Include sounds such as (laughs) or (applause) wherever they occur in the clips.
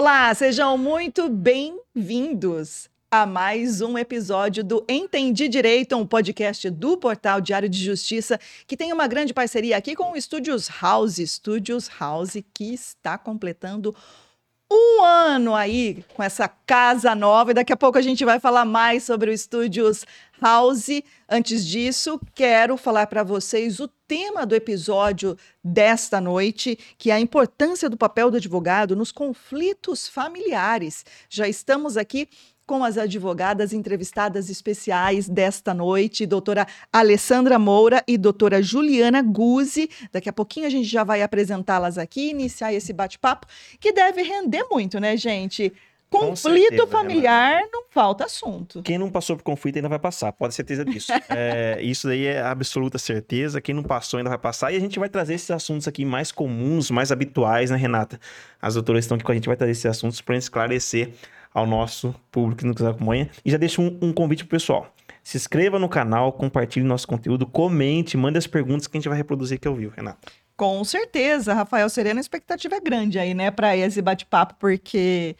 Olá, sejam muito bem-vindos a mais um episódio do Entendi Direito, um podcast do Portal Diário de Justiça, que tem uma grande parceria aqui com o Studios House, Studios House, que está completando um ano aí com essa casa nova. E daqui a pouco a gente vai falar mais sobre o Studios House. Antes disso, quero falar para vocês o tema do episódio desta noite, que é a importância do papel do advogado nos conflitos familiares. Já estamos aqui com as advogadas entrevistadas especiais desta noite, doutora Alessandra Moura e doutora Juliana Guzzi. Daqui a pouquinho a gente já vai apresentá-las aqui, iniciar esse bate-papo, que deve render muito, né, gente? Conflito certeza, familiar, não falta assunto. Quem não passou por conflito ainda vai passar, pode ter certeza disso. (laughs) é, isso daí é absoluta certeza. Quem não passou ainda vai passar. E a gente vai trazer esses assuntos aqui mais comuns, mais habituais, né, Renata? As doutoras estão aqui com a gente, vai trazer esses assuntos para esclarecer ao nosso público que nos acompanha. E já deixo um, um convite pro pessoal. Se inscreva no canal, compartilhe nosso conteúdo, comente, mande as perguntas que a gente vai reproduzir aqui ao vivo, Renata. Com certeza, Rafael Serena, a expectativa é grande aí, né, para esse bate-papo, porque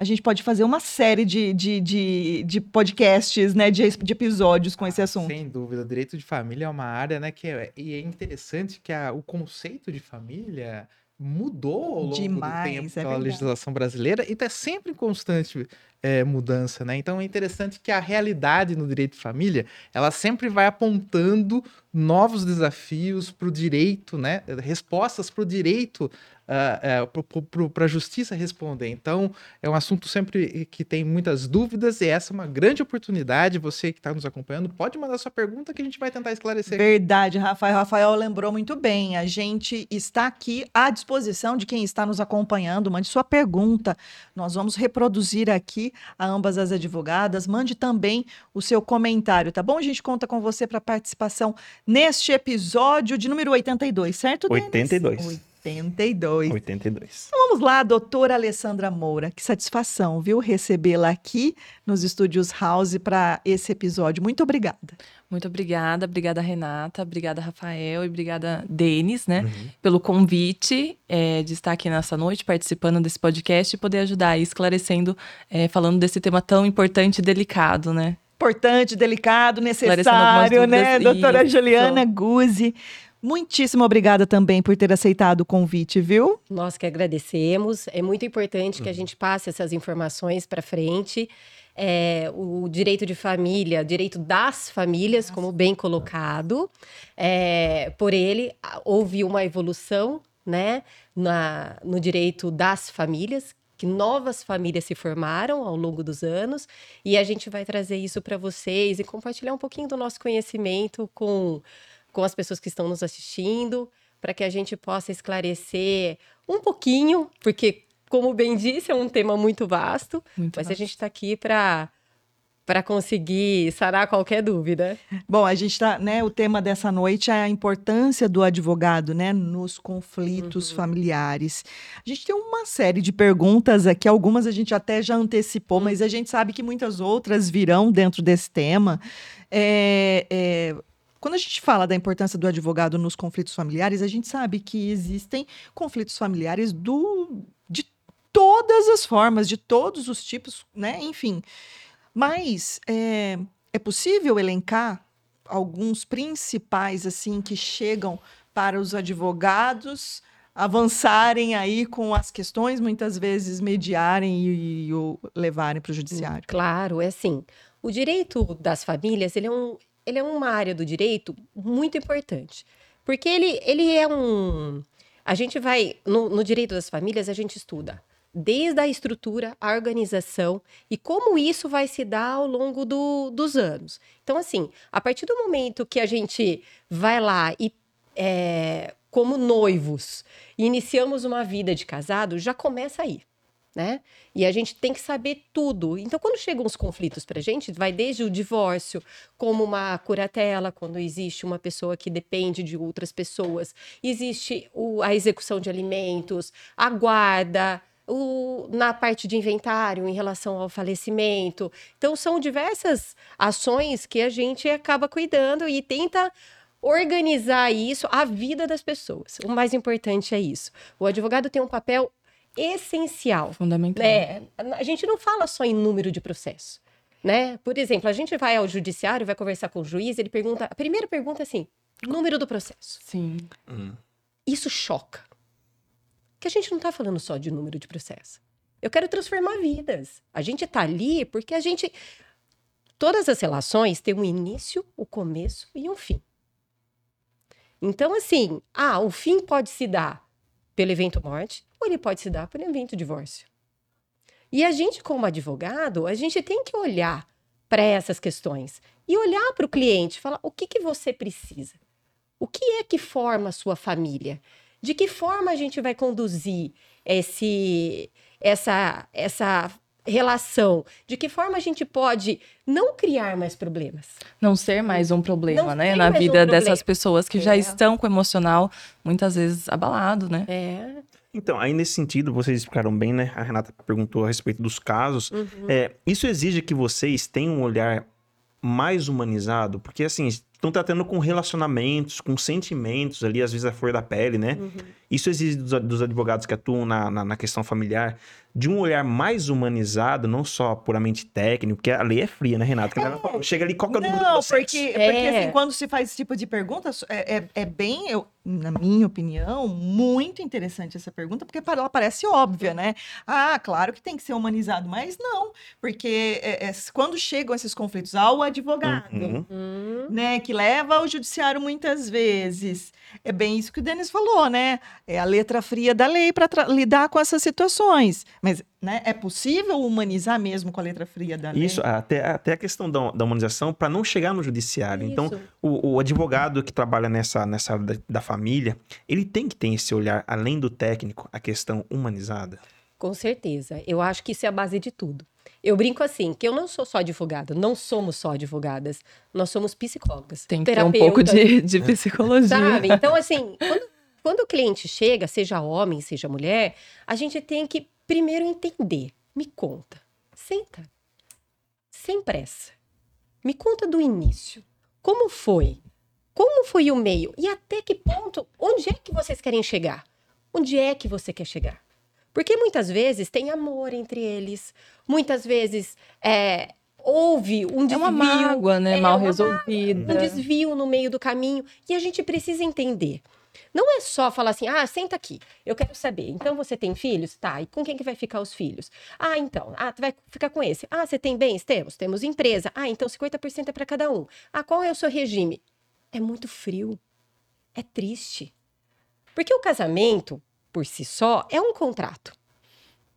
a gente pode fazer uma série de, de, de, de podcasts, né, de, de, episódios com esse assunto. Sem dúvida, o direito de família é uma área, né, que é, e é interessante que a, o conceito de família mudou ao longo Demais, do tempo é pela legislação brasileira e está sempre em constante é, mudança, né? Então é interessante que a realidade no direito de família ela sempre vai apontando novos desafios para o direito, né? Respostas para o direito uh, uh, para a justiça responder. Então, é um assunto sempre que tem muitas dúvidas e essa é uma grande oportunidade. Você que está nos acompanhando, pode mandar sua pergunta que a gente vai tentar esclarecer. Verdade, Rafael. Rafael lembrou muito bem. A gente está aqui à disposição de quem está nos acompanhando. Mande sua pergunta. Nós vamos reproduzir aqui a ambas as advogadas. Mande também o seu comentário, tá bom? A gente conta com você para participação neste episódio de número 82, certo, Denis? 82. 82. 82. Então vamos lá, doutora Alessandra Moura. Que satisfação, viu, recebê-la aqui nos estúdios House para esse episódio. Muito obrigada. Muito obrigada, obrigada Renata, obrigada Rafael e obrigada Denis, né, uhum. pelo convite é, de estar aqui nessa noite participando desse podcast e poder ajudar aí, esclarecendo, é, falando desse tema tão importante e delicado, né? Importante, delicado, necessário, né, doutora Isso. Juliana Guzzi. Muitíssimo obrigada também por ter aceitado o convite, viu? Nós que agradecemos. É muito importante uhum. que a uhum. gente passe essas informações para frente. É, o direito de família, direito das famílias, Nossa. como bem colocado. É, por ele, houve uma evolução né, na, no direito das famílias, que novas famílias se formaram ao longo dos anos, e a gente vai trazer isso para vocês e compartilhar um pouquinho do nosso conhecimento com com as pessoas que estão nos assistindo, para que a gente possa esclarecer um pouquinho, porque, como bem disse, é um tema muito vasto, muito mas vasto. a gente está aqui para para conseguir sanar qualquer dúvida. Bom, a gente está, né? O tema dessa noite é a importância do advogado, né, nos conflitos uhum. familiares. A gente tem uma série de perguntas aqui, algumas a gente até já antecipou, uhum. mas a gente sabe que muitas outras virão dentro desse tema. É, é, quando a gente fala da importância do advogado nos conflitos familiares, a gente sabe que existem conflitos familiares do, de todas as formas, de todos os tipos, né? Enfim. Mas é, é possível elencar alguns principais assim que chegam para os advogados avançarem aí com as questões, muitas vezes mediarem e, e o levarem para o judiciário. Claro, é assim. O direito das famílias ele é um, ele é uma área do direito muito importante. Porque ele, ele é um. A gente vai. No, no direito das famílias, a gente estuda desde a estrutura, a organização e como isso vai se dar ao longo do, dos anos. Então, assim, a partir do momento que a gente vai lá e, é, como noivos, iniciamos uma vida de casado, já começa aí né? E a gente tem que saber tudo. Então, quando chegam os conflitos para a gente, vai desde o divórcio, como uma curatela, quando existe uma pessoa que depende de outras pessoas, existe o, a execução de alimentos, a guarda, o, na parte de inventário em relação ao falecimento. Então, são diversas ações que a gente acaba cuidando e tenta organizar isso, a vida das pessoas. O mais importante é isso. O advogado tem um papel essencial. Fundamental. Né? A gente não fala só em número de processo. Né? Por exemplo, a gente vai ao judiciário, vai conversar com o juiz, ele pergunta. A primeira pergunta é assim: número do processo. Sim. Hum. Isso choca. Que a gente não está falando só de número de processo. Eu quero transformar vidas. A gente está ali porque a gente. Todas as relações têm um início, o um começo e um fim. Então, assim, ah, o fim pode se dar pelo evento morte ou ele pode se dar pelo evento divórcio. E a gente, como advogado, a gente tem que olhar para essas questões e olhar para o cliente, falar o que, que você precisa, o que é que forma a sua família, de que forma a gente vai conduzir esse, essa, essa relação, de que forma a gente pode não criar mais problemas. Não ser mais um problema, não né? Na vida um dessas pessoas que é. já estão com o emocional muitas vezes abalado, né? É. Então, aí nesse sentido, vocês explicaram bem, né? A Renata perguntou a respeito dos casos. Uhum. É, isso exige que vocês tenham um olhar mais humanizado, porque assim, estão tratando com relacionamentos, com sentimentos ali, às vezes a flor da pele, né? Uhum. Isso exige dos, dos, advogados que atuam na, na, na, questão familiar de um olhar mais humanizado, não só puramente técnico, porque a lei é fria, né, Renato? É. Chega ali, qual que é o número Não, porque, é. porque assim, quando se faz esse tipo de pergunta, é, é, é, bem, eu, na minha opinião, muito interessante essa pergunta, porque ela parece óbvia, né? Ah, claro que tem que ser humanizado, mas não, porque é, é quando chegam esses conflitos ao advogado, uhum. né, que leva ao judiciário muitas vezes, é bem isso que o Denis falou, né? É a letra fria da lei para lidar com essas situações. Mas né, é possível humanizar mesmo com a letra fria da lei? Isso, até, até a questão da, da humanização para não chegar no judiciário. Então, isso. Então, o, o, advogado que trabalha nessa, nessa da, da família, ele tem que ter esse olhar, além do técnico, a questão humanizada. Com certeza. Eu acho que isso é a base de tudo. Eu brinco assim, que eu não sou só advogada, não somos só advogadas, nós somos psicólogas. Tem que ter um pouco de, de psicologia. Sabe? Então, assim, quando, quando o cliente chega, seja homem, seja mulher, a gente tem que primeiro entender. Me conta. Senta. Sem pressa. Me conta do início. Como foi? Como foi o meio? E até que ponto? Onde é que vocês querem chegar? Onde é que você quer chegar? Porque muitas vezes tem amor entre eles, muitas vezes é, houve um desvio. É uma mágoa, né? É Mal resolvida. um desvio no meio do caminho. E a gente precisa entender. Não é só falar assim, ah, senta aqui, eu quero saber. Então você tem filhos? Tá, e com quem que vai ficar os filhos? Ah, então, ah, tu vai ficar com esse. Ah, você tem bens? Temos, temos empresa. Ah, então 50% é para cada um. Ah, qual é o seu regime? É muito frio. É triste. Porque o casamento, por si só, é um contrato.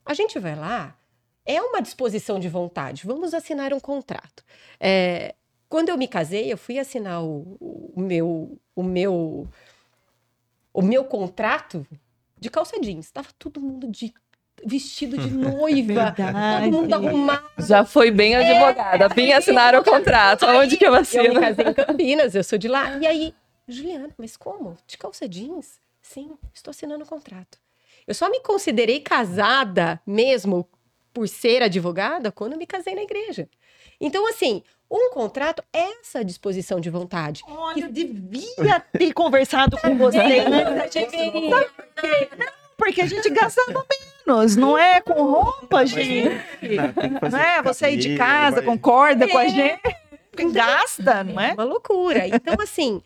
A gente vai lá, é uma disposição de vontade. Vamos assinar um contrato. É, quando eu me casei, eu fui assinar o, o, meu, o meu o meu contrato de calça jeans. Tava todo mundo de vestido de noiva, (laughs) Verdade. todo mundo arrumado. Já foi bem advogada, é, vim assinar o contrato. Onde que eu assino? Eu me casei em (laughs) Campinas, eu sou de lá. E aí, Juliana, mas como? De calça jeans? Sim, estou assinando o contrato. Eu só me considerei casada mesmo por ser advogada quando me casei na igreja. Então, assim, um contrato é essa disposição de vontade. Olha, eu devia ter conversado com você. Deveria. Porque a gente gastava menos, não é com roupa, gente. Não é? Você aí de casa, concorda com a é. gente. Gasta, não é? é? Uma loucura. Então, assim,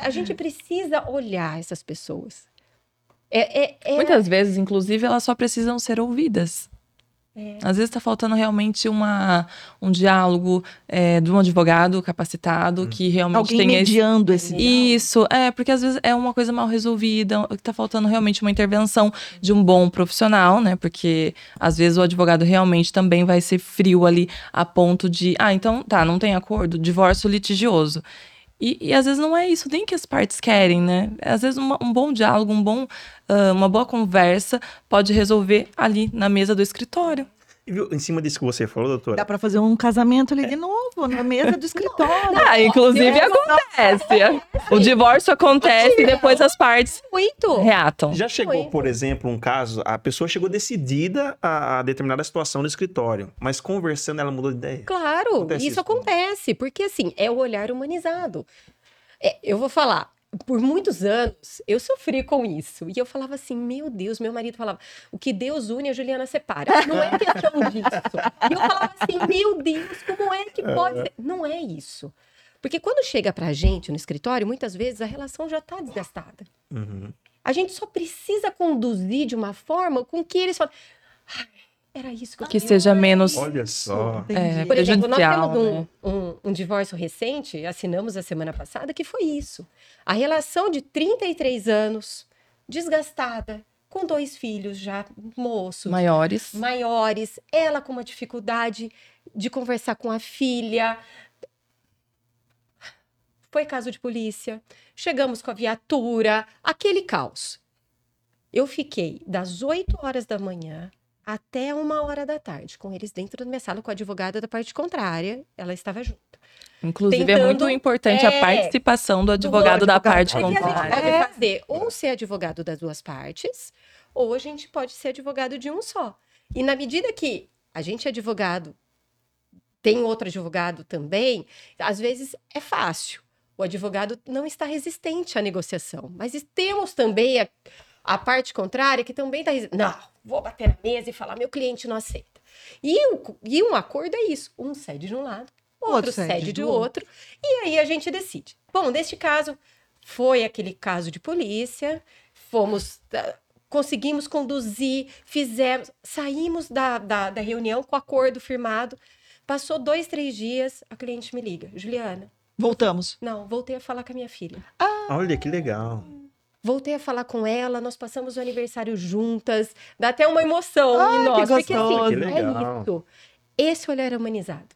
a gente precisa olhar essas pessoas. É, é, é... Muitas vezes, inclusive, elas só precisam ser ouvidas. É. Às vezes está faltando realmente uma, um diálogo é, de um advogado capacitado hum. que realmente Alguém tem mediando esse, esse Isso, é, porque às vezes é uma coisa mal resolvida, está faltando realmente uma intervenção de um bom profissional, né? Porque às vezes o advogado realmente também vai ser frio ali a ponto de, ah, então tá, não tem acordo, divórcio litigioso. E, e, às vezes não é isso nem que as partes querem, né? Às vezes uma, um bom diálogo, um bom, uh, uma boa conversa pode resolver ali na mesa do escritório. Viu, em cima disso que você falou, doutora? Dá para fazer um casamento ali é. de novo, na mesa do (laughs) escritório. ah, inclusive acontece. O divórcio acontece e depois as partes Muito. reatam. Já chegou, Muito. por exemplo, um caso, a pessoa chegou decidida a, a determinada situação no escritório, mas conversando ela mudou de ideia. Claro, acontece isso, isso acontece, porque assim, é o olhar humanizado. É, eu vou falar, por muitos anos, eu sofri com isso. E eu falava assim, meu Deus, meu marido falava, o que Deus une, a Juliana separa. Não é questão disso. E eu falava assim, meu Deus, como é que pode ser? Não é isso. Porque quando chega pra gente no escritório, muitas vezes a relação já tá desgastada. Uhum. A gente só precisa conduzir de uma forma com que eles falam, era isso que eu Que seja menos. Olha só. É, Por exemplo, nós temos um, né? um, um, divórcio recente, assinamos a semana passada, que foi isso. A relação de 33 anos, desgastada, com dois filhos já moços. Maiores. Maiores. Ela com uma dificuldade de conversar com a filha. Foi caso de polícia. Chegamos com a viatura, aquele caos. Eu fiquei das 8 horas da manhã até uma hora da tarde, com eles dentro da minha sala, com a advogada da parte contrária, ela estava junto. Inclusive, Tentando, é muito importante é, a participação do advogado, do da parte é contrária. A gente pode fazer ou ser advogado das duas partes, ou a gente pode ser advogado de um só. E na medida que a gente é advogado, tem outro advogado também, às vezes é fácil. O advogado não está resistente à negociação, mas temos também a, a parte contrária que também está resistente. Não, vou bater na mesa e falar, meu cliente não aceita. E, e um acordo é isso: um cede de um lado, outro, outro cede, cede de outro, outro, e aí a gente decide. Bom, neste caso, foi aquele caso de polícia, fomos. Ah, conseguimos conduzir, fizemos, saímos da, da, da reunião com acordo firmado. Passou dois, três dias, a cliente me liga, Juliana. Voltamos. Não, voltei a falar com a minha filha. Ah, Olha que legal. Voltei a falar com ela, nós passamos o aniversário juntas, dá até uma emoção Ai, em nós, que porque assim, que legal. é isso. Esse olhar humanizado.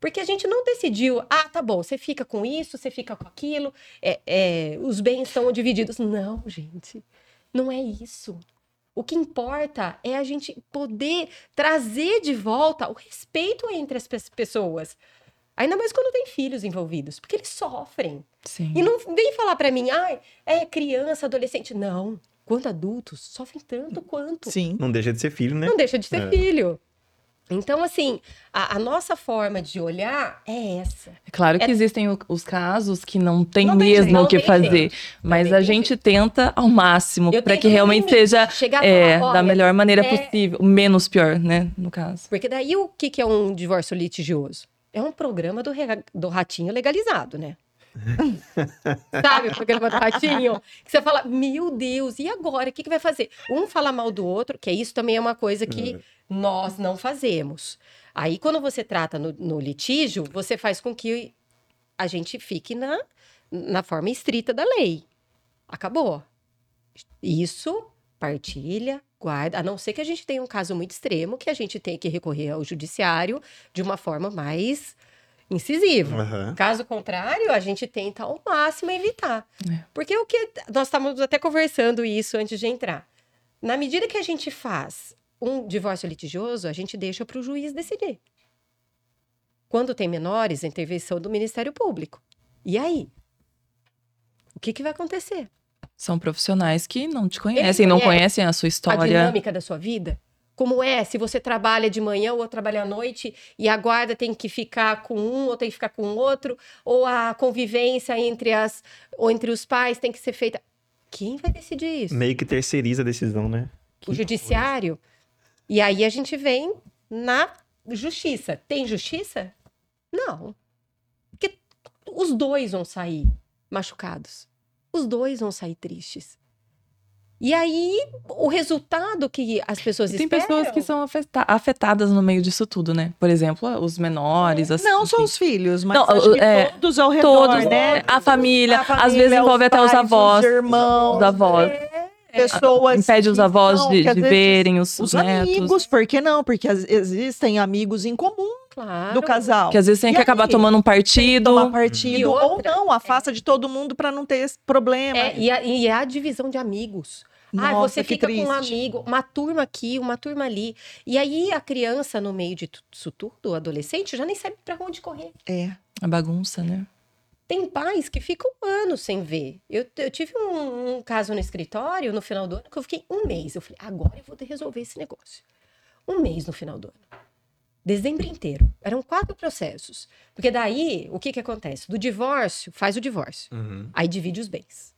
Porque a gente não decidiu, ah, tá bom, você fica com isso, você fica com aquilo, é, é, os bens estão divididos. Não, gente, não é isso. O que importa é a gente poder trazer de volta o respeito entre as pessoas. Ainda mais quando tem filhos envolvidos, porque eles sofrem. Sim. E não vem falar para mim, ah, é criança, adolescente. Não. Quando adultos, sofrem tanto quanto. Sim. Não deixa de ser filho, né? Não deixa de ser é. filho. Então, assim, a, a, nossa forma de olhar é essa. É claro que é... existem o, os casos que não tem não mesmo o que fazer, mas a gente jeito. tenta ao máximo para que realmente seja é, falar, da melhor maneira é... possível, menos pior, né, no caso. Porque daí o que, que é um divórcio litigioso? É um programa do, do ratinho legalizado, né? (laughs) Sabe o programa do ratinho? Que você fala, meu Deus, e agora? O que, que vai fazer? Um fala mal do outro, que isso também é uma coisa que é. nós não fazemos. Aí, quando você trata no, no, litígio, você faz com que a gente fique na, na forma estrita da lei. Acabou. Isso, partilha, guarda, a não ser que a gente tenha um caso muito extremo, que a gente tenha que recorrer ao judiciário de uma forma mais incisiva. Uhum. Caso contrário, a gente tenta ao máximo evitar. É. Porque o que nós estávamos até conversando isso antes de entrar. Na medida que a gente faz um divórcio litigioso, a gente deixa para o juiz decidir. Quando tem menores, a intervenção do Ministério Público. E aí? O que, que vai acontecer? São profissionais que não te conhecem, não conhecem a sua história. A dinâmica da sua vida. Como é se você trabalha de manhã ou trabalha à noite e a guarda tem que ficar com um ou tem que ficar com outro, ou a convivência entre as ou entre os pais tem que ser feita. Quem vai decidir isso? Meio que terceiriza a decisão, né? Que o judiciário. Coisa. E aí a gente vem na justiça. Tem justiça? Não. Porque os dois vão sair machucados os dois vão sair tristes. E aí, o resultado que as pessoas Tem esperam... pessoas que são afetadas no meio disso tudo, né? Por exemplo, os menores. Assim, não só os filhos, mas não, é, todos ao redor, todos, né? A família, a família às vezes envolve até os avós. Os irmãos. Os avós. É, pessoas. Impede os avós não, de, de verem os, os netos. amigos, por que não? Porque existem amigos em comum claro. do casal. Que às vezes tem que acabar tomando um partido. Tomar partido, ou não, afasta é. de todo mundo para não ter esse problema. É, e, a, e a divisão de amigos. Nossa, ah, você fica triste. com um amigo, uma turma aqui, uma turma ali. E aí a criança, no meio disso tudo, o adolescente, já nem sabe para onde correr. É. A bagunça, né? Tem pais que ficam anos sem ver. Eu, eu tive um, um, caso no escritório no final do ano que eu fiquei um mês. Eu falei, agora eu vou resolver esse negócio. Um mês no final do ano. Dezembro inteiro. Eram quatro processos. Porque daí, o que que acontece? Do divórcio, faz o divórcio. Uhum. Aí divide os bens.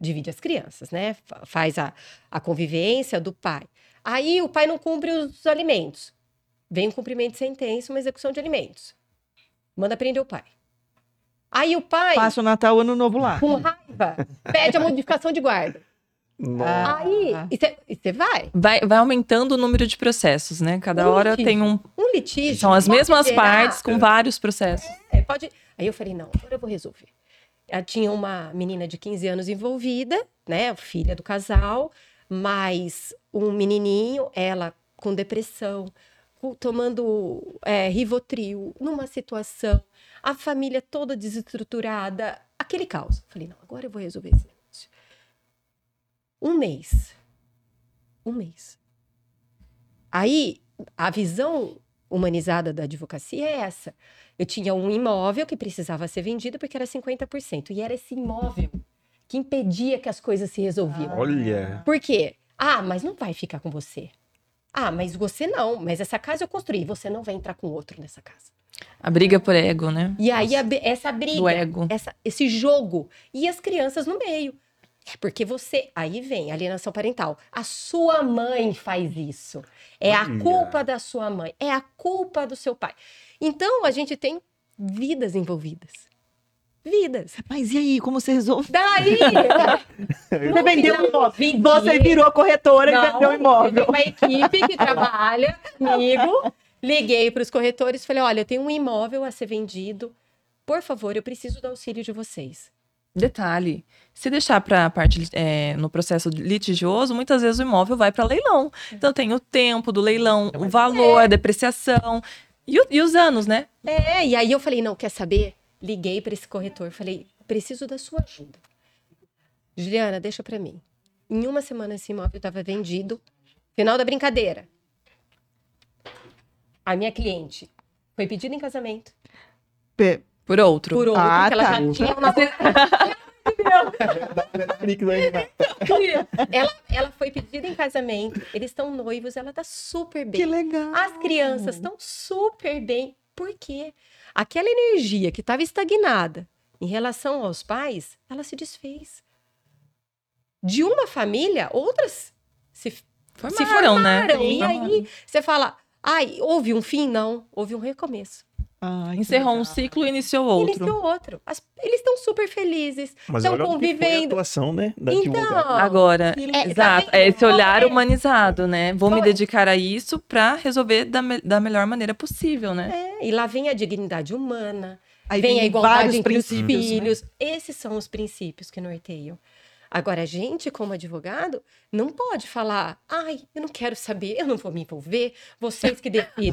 Divide as crianças, né? Faz a, a convivência do pai. Aí o pai não cumpre os alimentos. Vem um cumprimento de sentença, uma execução de alimentos. Manda prender o pai. Aí o pai. Passa o Natal Ano Novo lá. Com raiva, pede a modificação de guarda. Nossa. Aí, e você vai. vai. Vai aumentando o número de processos, né? Cada um hora litígio. tem um. Um litígio. São as mesmas gerar. partes com vários processos. É, pode. Aí eu falei, não, agora eu vou resolver. Ela tinha uma menina de 15 anos envolvida, né? Filha do casal, mais um menininho, ela com depressão, tomando é, Rivotril, numa situação, a família toda desestruturada, aquele caos. Falei, não, agora eu vou resolver esse um mês. Um mês. Aí, a visão humanizada da advocacia é essa. Eu tinha um imóvel que precisava ser vendido porque era 50%. E era esse imóvel que impedia que as coisas se resolviam. Olha! Por quê? Ah, mas não vai ficar com você. Ah, mas você não. Mas essa casa eu construí. Você não vai entrar com outro nessa casa. A briga por ego, né? E aí, a, essa briga. Do ego. Essa, esse jogo. E as crianças no meio. É porque você. Aí vem alienação parental. A sua mãe faz isso. É a culpa da sua mãe. É a culpa do seu pai. Então a gente tem vidas envolvidas. Vidas. Mas e aí, como você resolve? Daí! (laughs) você vendeu um imóvel. Você virou corretora Não, e vendeu um imóvel. uma equipe que trabalha comigo. Liguei para os corretores e falei: olha, eu tenho um imóvel a ser vendido. Por favor, eu preciso do auxílio de vocês. Detalhe, se deixar para a parte é, no processo litigioso, muitas vezes o imóvel vai para leilão. Então tem o tempo do leilão, é o valor, é. a depreciação e, o, e, os anos, né? É, e aí eu falei, não, quer saber? Liguei para esse corretor, falei, preciso da sua ajuda. Juliana, deixa para mim. Em uma semana esse imóvel estava vendido. Final da brincadeira. A minha cliente foi pedida em casamento. P por outro. Por outro, ah, porque ela tá. já tinha uma. (laughs) (laughs) ela, ela foi pedida em casamento, eles estão noivos, ela tá super bem. Que legal. As crianças estão super bem. Por quê? Aquela energia que estava estagnada em relação aos pais, ela se desfez. De uma família, outras se formaram, se formaram né? E aí você fala, ai, houve um fim? Não, houve um recomeço. Ai, Encerrou um ciclo e iniciou outro. Iniciou outro. As, eles estão super felizes. estão convivendo. a atuação, né? Da então, agora, é, exato. Tá é esse olhar humanizado, né? Vou Foi. me dedicar a isso para resolver da, me, da melhor maneira possível, né? É, e lá vem a dignidade humana. Aí vem, vem a igualdade entre os né? filhos. Né? Esses são os princípios que norteiam. Agora, a gente, como advogado, não pode falar, ai, eu não quero saber, eu não vou me envolver, vocês que (laughs) decidem.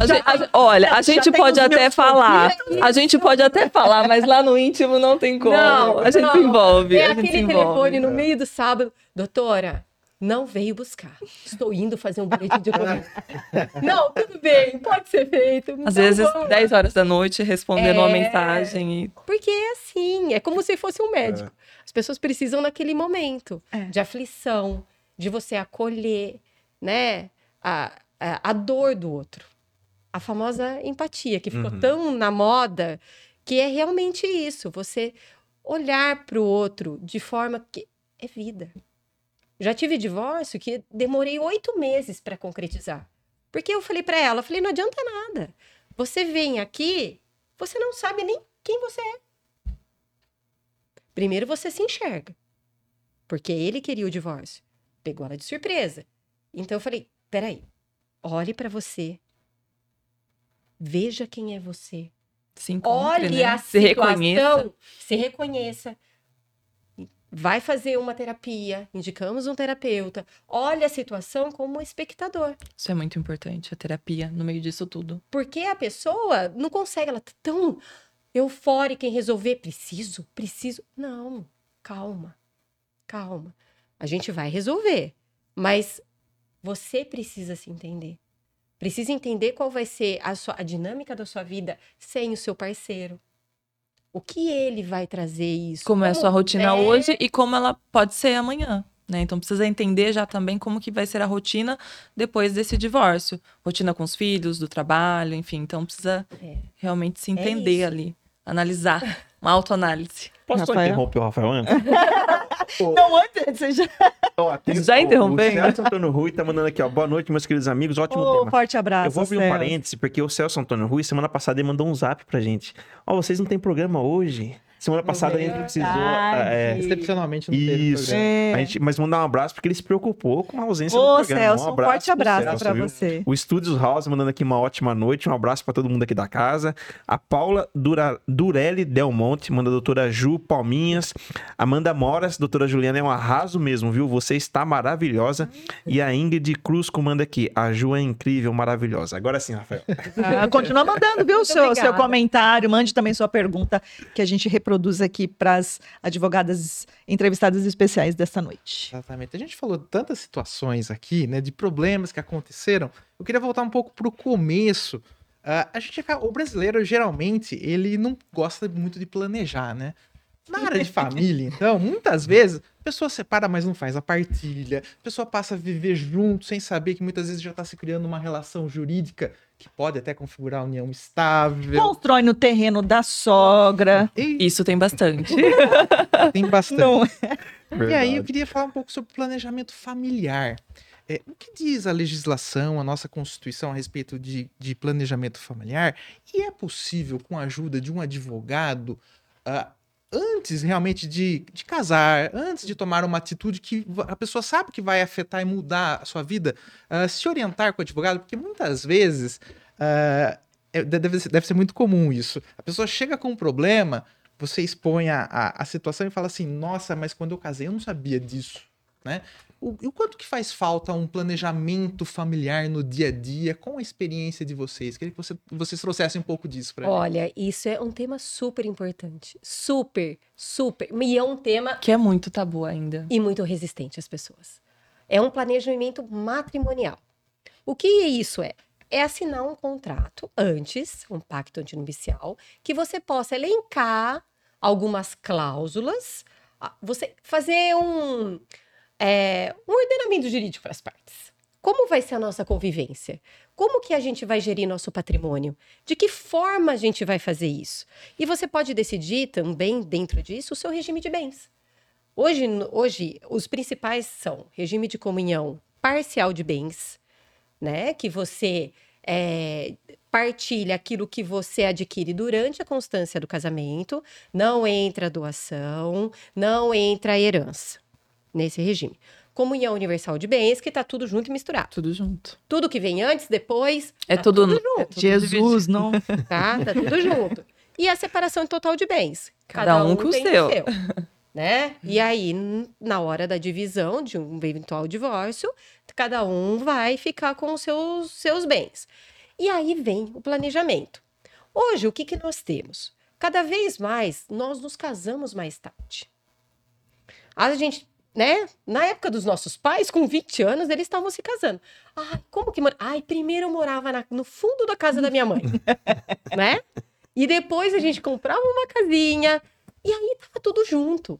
olha, a gente pode até falar, a gente pode até falar, mas lá no íntimo não tem como. Não, a gente não. se envolve. É aquele telefone no meio do sábado, doutora, não veio buscar. Estou indo fazer um boletim de ocorrência. (laughs) não, tudo bem, pode ser feito. Às tá vezes, bom. 10 horas da noite, respondendo é... uma mensagem. E... Porque é assim, é como se fosse um médico. É. As pessoas precisam naquele momento é. de aflição, de você acolher, né, a, a, a, dor do outro. A famosa empatia, que ficou uhum. tão na moda, que é realmente isso, você olhar para o outro de forma que é vida. Já tive divórcio que demorei oito meses para concretizar. Porque eu falei para ela, falei, não adianta nada. Você vem aqui, você não sabe nem quem você é. Primeiro você se enxerga. Porque ele queria o divórcio. Pegou ela de surpresa. Então eu falei: peraí, olhe para você. Veja quem é você. Se encontre, Olhe né? a se situação, reconheça. se reconheça. Vai fazer uma terapia, indicamos um terapeuta. Olha a situação como espectador. Isso é muito importante, a terapia no meio disso tudo. Porque a pessoa não consegue, ela tá tão eufórica em resolver. Preciso, preciso. Não, calma, calma. A gente vai resolver, mas você precisa se entender. Precisa entender qual vai ser a, sua, a dinâmica da sua vida sem o seu parceiro. O que ele vai trazer isso? Como, como é a sua rotina é... hoje e como ela pode ser amanhã. Né? Então precisa entender já também como que vai ser a rotina depois desse divórcio. Rotina com os filhos, do trabalho, enfim. Então precisa é. realmente se é entender é ali, analisar, (laughs) uma autoanálise. Posso Rafael? interromper o Rafael antes? (laughs) Não, antes, você já... Ó, já interrompeu? O Celso Antônio Rui tá mandando aqui, ó. Boa noite, meus queridos amigos. Ótimo oh, tema. Forte abraço. Eu vou abrir um parêntese, porque o Celso Antônio Rui, semana passada, ele mandou um zap pra gente. Ó, oh, vocês não tem programa hoje? Semana passada a gente precisou. É, Excepcionalmente não Isso. É. A gente, mas mandar um abraço porque ele se preocupou com a ausência Ô, do programa. Celso, um, abraço um forte abraço para você. O Estúdios House mandando aqui uma ótima noite. Um abraço para todo mundo aqui da casa. A Paula Dura, Durelli Del Monte manda a doutora Ju Palminhas. Amanda Moras, doutora Juliana, é um arraso mesmo, viu? Você está maravilhosa. E a Ingrid Cruz comanda aqui. A Ju é incrível, maravilhosa. Agora sim, Rafael. Ah, continua mandando, viu? Seu, seu comentário. Mande também sua pergunta que a gente reproduz aqui para as advogadas entrevistadas especiais desta noite. Exatamente. A gente falou de tantas situações aqui, né, de problemas que aconteceram. Eu queria voltar um pouco para o começo. Uh, a gente, o brasileiro geralmente ele não gosta muito de planejar, né? Na área de (laughs) família, então, muitas vezes a pessoa separa, mas não faz a partilha. A pessoa passa a viver junto sem saber que muitas vezes já está se criando uma relação jurídica que pode até configurar união estável. Constrói no terreno da sogra. E... Isso tem bastante. (laughs) tem bastante. Não é. E aí eu queria falar um pouco sobre planejamento familiar. É, o que diz a legislação, a nossa Constituição a respeito de, de planejamento familiar? E é possível, com a ajuda de um advogado, uh, antes realmente de, de casar, antes de tomar uma atitude que a pessoa sabe que vai afetar e mudar a sua vida, uh, se orientar com o advogado, porque muitas vezes uh, deve, ser, deve ser muito comum isso. A pessoa chega com um problema, você expõe a, a, a situação e fala assim: nossa, mas quando eu casei eu não sabia disso. Né? O, o quanto que faz falta um planejamento familiar no dia a dia com a experiência de vocês? Queria que você, vocês trouxessem um pouco disso para Olha, isso é um tema super importante. Super, super. E é um tema. Que é muito tabu ainda. E muito resistente às pessoas. É um planejamento matrimonial. O que isso é? É assinar um contrato antes, um pacto antinupcial, que você possa elencar algumas cláusulas, você fazer um é, um ordenamento jurídico para as partes. Como vai ser a nossa convivência? Como que a gente vai gerir nosso patrimônio? De que forma a gente vai fazer isso? E você pode decidir também, dentro disso, o seu regime de bens. Hoje, hoje os principais são regime de comunhão parcial de bens, né? Que você é, partilha aquilo que você adquire durante a constância do casamento, não entra a doação, não entra a herança nesse regime. Comunhão universal de bens, que tá tudo junto e misturado. Tudo junto. Tudo que vem antes, depois. É tá tudo, tudo junto. É tudo Jesus, não. (laughs) Tá, tá tudo junto. E a separação total de bens. Cada, Cada um, um com o seu. seu. né? E aí, na hora da divisão de um eventual divórcio, cada um vai ficar com os seus, seus bens. E aí vem o planejamento. Hoje, o que, que nós temos? Cada vez mais, nós nos casamos mais tarde. A gente né? Na época dos nossos pais, com 20 anos, eles estavam se casando. Ai, como que. Ai, primeiro eu morava na, no fundo da casa da minha mãe, (laughs) né? E depois a gente comprava uma casinha e aí tava tudo junto.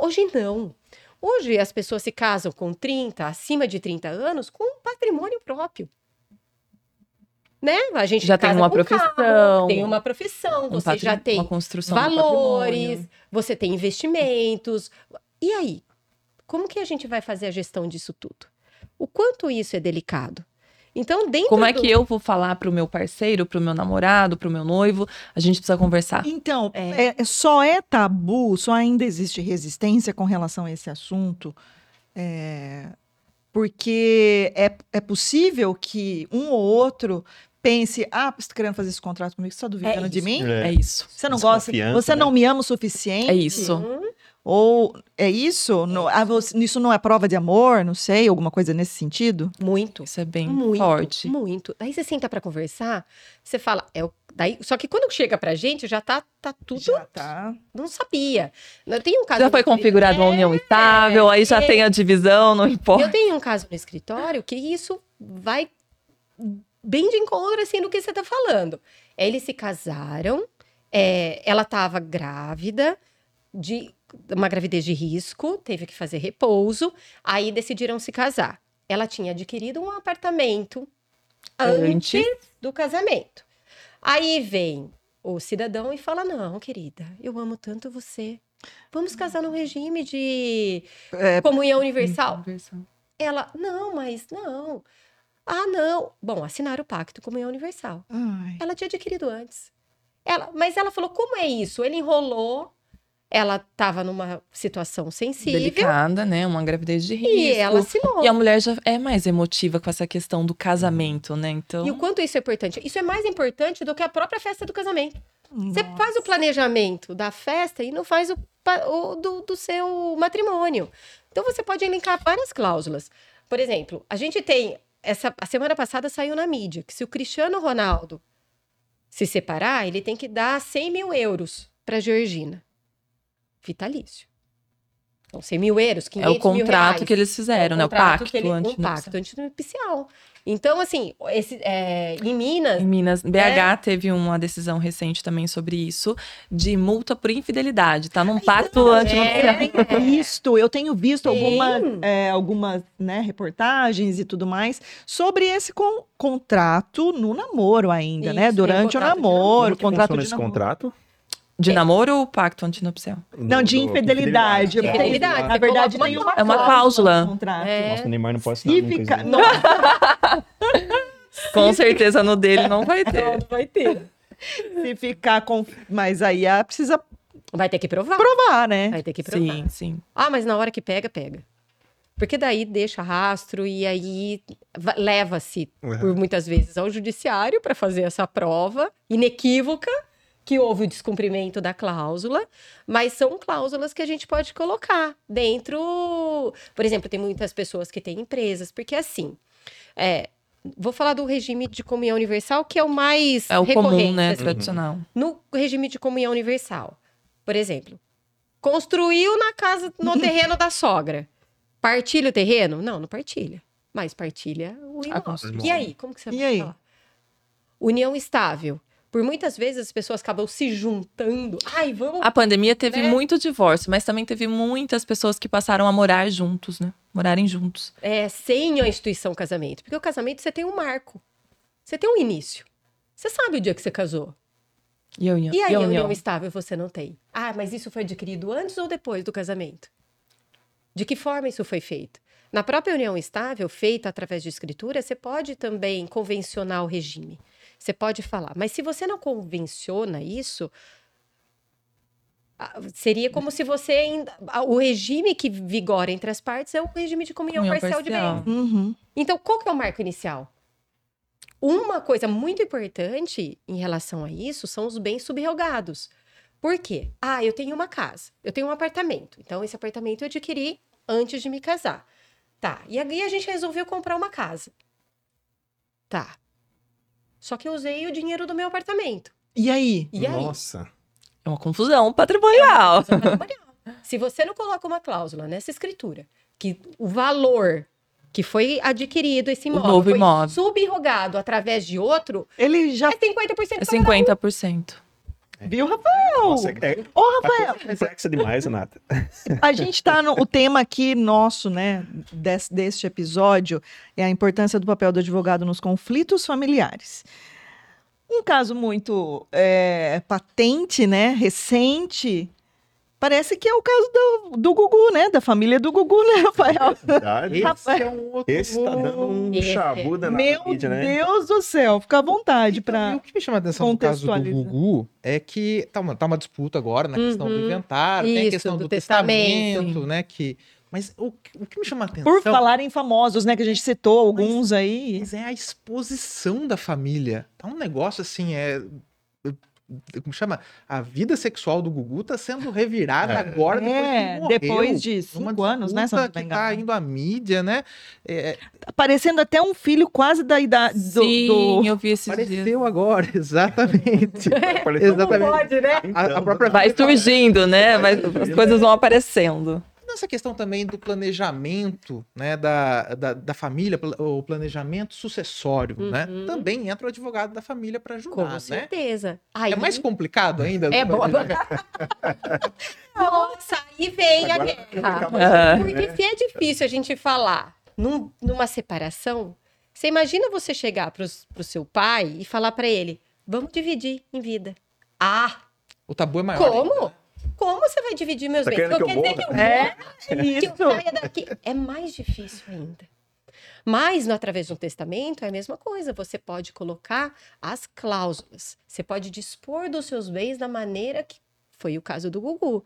Hoje não. Hoje as pessoas se casam com 30, acima de 30 anos, com um patrimônio próprio. Né? A gente já tem uma profissão, carro, tem uma profissão, um você já tem valores, você tem investimentos. E aí, como que a gente vai fazer a gestão disso tudo? O quanto isso é delicado? Então, dentro Como é do... que eu vou falar para o meu parceiro, para o meu namorado, para o meu noivo? A gente precisa conversar. Então, é. É, só é tabu, só ainda existe resistência com relação a esse assunto, é, porque é, é possível que um ou outro pense, ah, você está querendo fazer esse contrato comigo, você está duvidando é de mim? É. é, isso. Você não gosta, você né? não me ama o suficiente? É isso. Uhum. Ou é isso? No, ah, você, isso não é prova de amor? Não sei, alguma coisa nesse sentido? Muito. Isso é bem muito, forte. Muito. Daí você senta para conversar, você fala, é o Daí, só que quando chega pra gente, já tá, tá tudo. Já tá. Não sabia. Eu tenho um caso. Já foi configurada uma união estável, aí já é, tem a divisão, não importa. Eu tenho um caso no escritório que isso vai bem de encontro assim do que você tá falando. Eles se casaram, é, ela tava grávida, de uma gravidez de risco, teve que fazer repouso, aí decidiram se casar. Ela tinha adquirido um apartamento antes, antes do casamento. Aí vem o cidadão e fala: Não, querida, eu amo tanto você. Vamos casar no regime de é, comunhão universal. universal. Ela, não, mas não. Ah, não. Bom, assinaram o pacto comunhão universal. Ai. Ela tinha adquirido antes. Ela, mas ela falou: como é isso? Ele enrolou ela estava numa situação sensível. Delicada, né? Uma gravidez de risco. E ela assinou. E a mulher já é mais emotiva com essa questão do casamento, né? Então... E o quanto isso é importante? Isso é mais importante do que a própria festa do casamento. Nossa. Você faz o planejamento da festa e não faz o, o do, do seu matrimônio. Então você pode elencar várias cláusulas. Por exemplo, a gente tem. Essa, a semana passada saiu na mídia que se o Cristiano Ronaldo se separar, ele tem que dar 100 mil euros para Georgina vitalício. Então, 100 mil euros, 500 É o contrato que eles fizeram, é né? O pacto ele, antinupcial. Um pacto antinupcial. Então, assim, esse, é, em Minas... Em Minas, BH né? teve uma decisão recente também sobre isso, de multa por infidelidade, tá? Num pacto antinupcial. É, eu tenho visto, eu tenho visto algumas, é, algumas né, reportagens e tudo mais sobre esse con contrato no namoro ainda, né? isso, né? Durante o namoro. Como contrato de esse namoro. contrato? De é. namoro ou pacto antinupcial? Não, de infidelidade. Infidelidade. Na verdade, tem uma É uma cláusula. É. Nossa, o Neymar não pode assinar nunca. Fica... (laughs) Com certeza no dele não vai ter. Não, vai ter. (laughs) Se ficar com... Mas aí a precisa... Vai ter que provar. Provar, né? Vai ter que provar. Sim, sim. Ah, mas na hora que pega, pega. Porque daí deixa rastro e aí leva-se, uhum. por muitas vezes, ao judiciário para fazer essa prova inequívoca que houve o descumprimento da cláusula, mas são cláusulas que a gente pode colocar dentro. Por exemplo, tem muitas pessoas que têm empresas, porque assim. É, vou falar do regime de comunhão universal, que é o mais é o recorrente, comum, né, assim. tradicional. No regime de comunhão universal, por exemplo, construiu na casa, no (laughs) terreno da sogra. Partilha o terreno? Não, não partilha. Mas partilha o imóvel. E aí, como que você vai falar? União estável por muitas vezes as pessoas acabam se juntando. Ai, vamos. A pandemia teve né? muito divórcio, mas também teve muitas pessoas que passaram a morar juntos, né? Morarem juntos. É, sem a instituição casamento. Porque o casamento você tem um marco. Você tem um início. Você sabe o dia que você casou. E, a união, e a união estável você não tem. Ah, mas isso foi adquirido antes ou depois do casamento? De que forma isso foi feito? Na própria união estável, feita através de escritura, você pode também convencionar o regime. Você pode falar, mas se você não convenciona isso, seria como se você ainda, o regime que vigora entre as partes é o regime de comunhão, comunhão parcial, parcial, de bens. Uhum. Então, qual que é o marco inicial? Uma coisa muito importante em relação a isso são os bens subrogados. Por quê? Ah, eu tenho uma casa, eu tenho um apartamento. Então, esse apartamento eu adquiri antes de me casar. Tá, e aí a gente resolveu comprar uma casa. Tá, só que eu usei o dinheiro do meu apartamento. E aí? E aí? Nossa. É uma confusão patrimonial. É uma confusão patrimonial. Se você não coloca uma cláusula nessa escritura que o valor que foi adquirido esse imóvel, o novo imóvel. subrogado através de outro, ele já é 50% É 50%. Viu, Rafael? Nossa, é... Ô, Rafael! É complexa demais, Renata. A gente tá no o tema aqui nosso, né, desse, deste episódio, é a importância do papel do advogado nos conflitos familiares. Um caso muito é, patente, né, recente, Parece que é o caso do, do Gugu, né? Da família do Gugu, né, Rafael? Verdade. (laughs) Esse, é um outro... Esse tá dando um Esse. chabu na Meu mídia, né? Deus do céu, fica à vontade para O que me chama a atenção no caso do Gugu é que tá uma, tá uma disputa agora na questão uhum. do inventário, Isso, tem a questão do, do testamento, testamento né? Que mas o, o, que me chama a atenção. Por falar em famosos, né? Que a gente citou alguns mas, aí. Mas é a exposição da família. Tá um negócio assim, é como chama? A vida sexual do Gugu tá sendo revirada é. agora depois, é, morreu, depois de cinco anos, né? que tá indo à mídia, né? É... Tá parecendo até um filho quase da idade do. Sim, do... eu vi esse Apareceu dias. agora, (laughs) exatamente. (laughs) exatamente. Pode, né? A, a, própria vai surgindo, né? Vai, as coisas vão aparecendo. Nessa questão também do planejamento, né, da, da, da família, o planejamento sucessório, né? uhum. né? Também entra o advogado da família para ajudar, Com né? certeza. Aí... É mais complicado ainda? É bom. (laughs) Nossa, aí vem Agora, a guerra. Porque se é difícil a gente falar num, numa separação, você imagina você chegar para o seu pai e falar para ele, vamos dividir em vida. Ah! O tabu é maior. Como? Como você vai dividir meus tá bens? Então, quer dizer que eu é, que eu saia daqui. É mais difícil ainda. Mas, no, através de um testamento, é a mesma coisa. Você pode colocar as cláusulas. Você pode dispor dos seus bens da maneira que foi o caso do Gugu.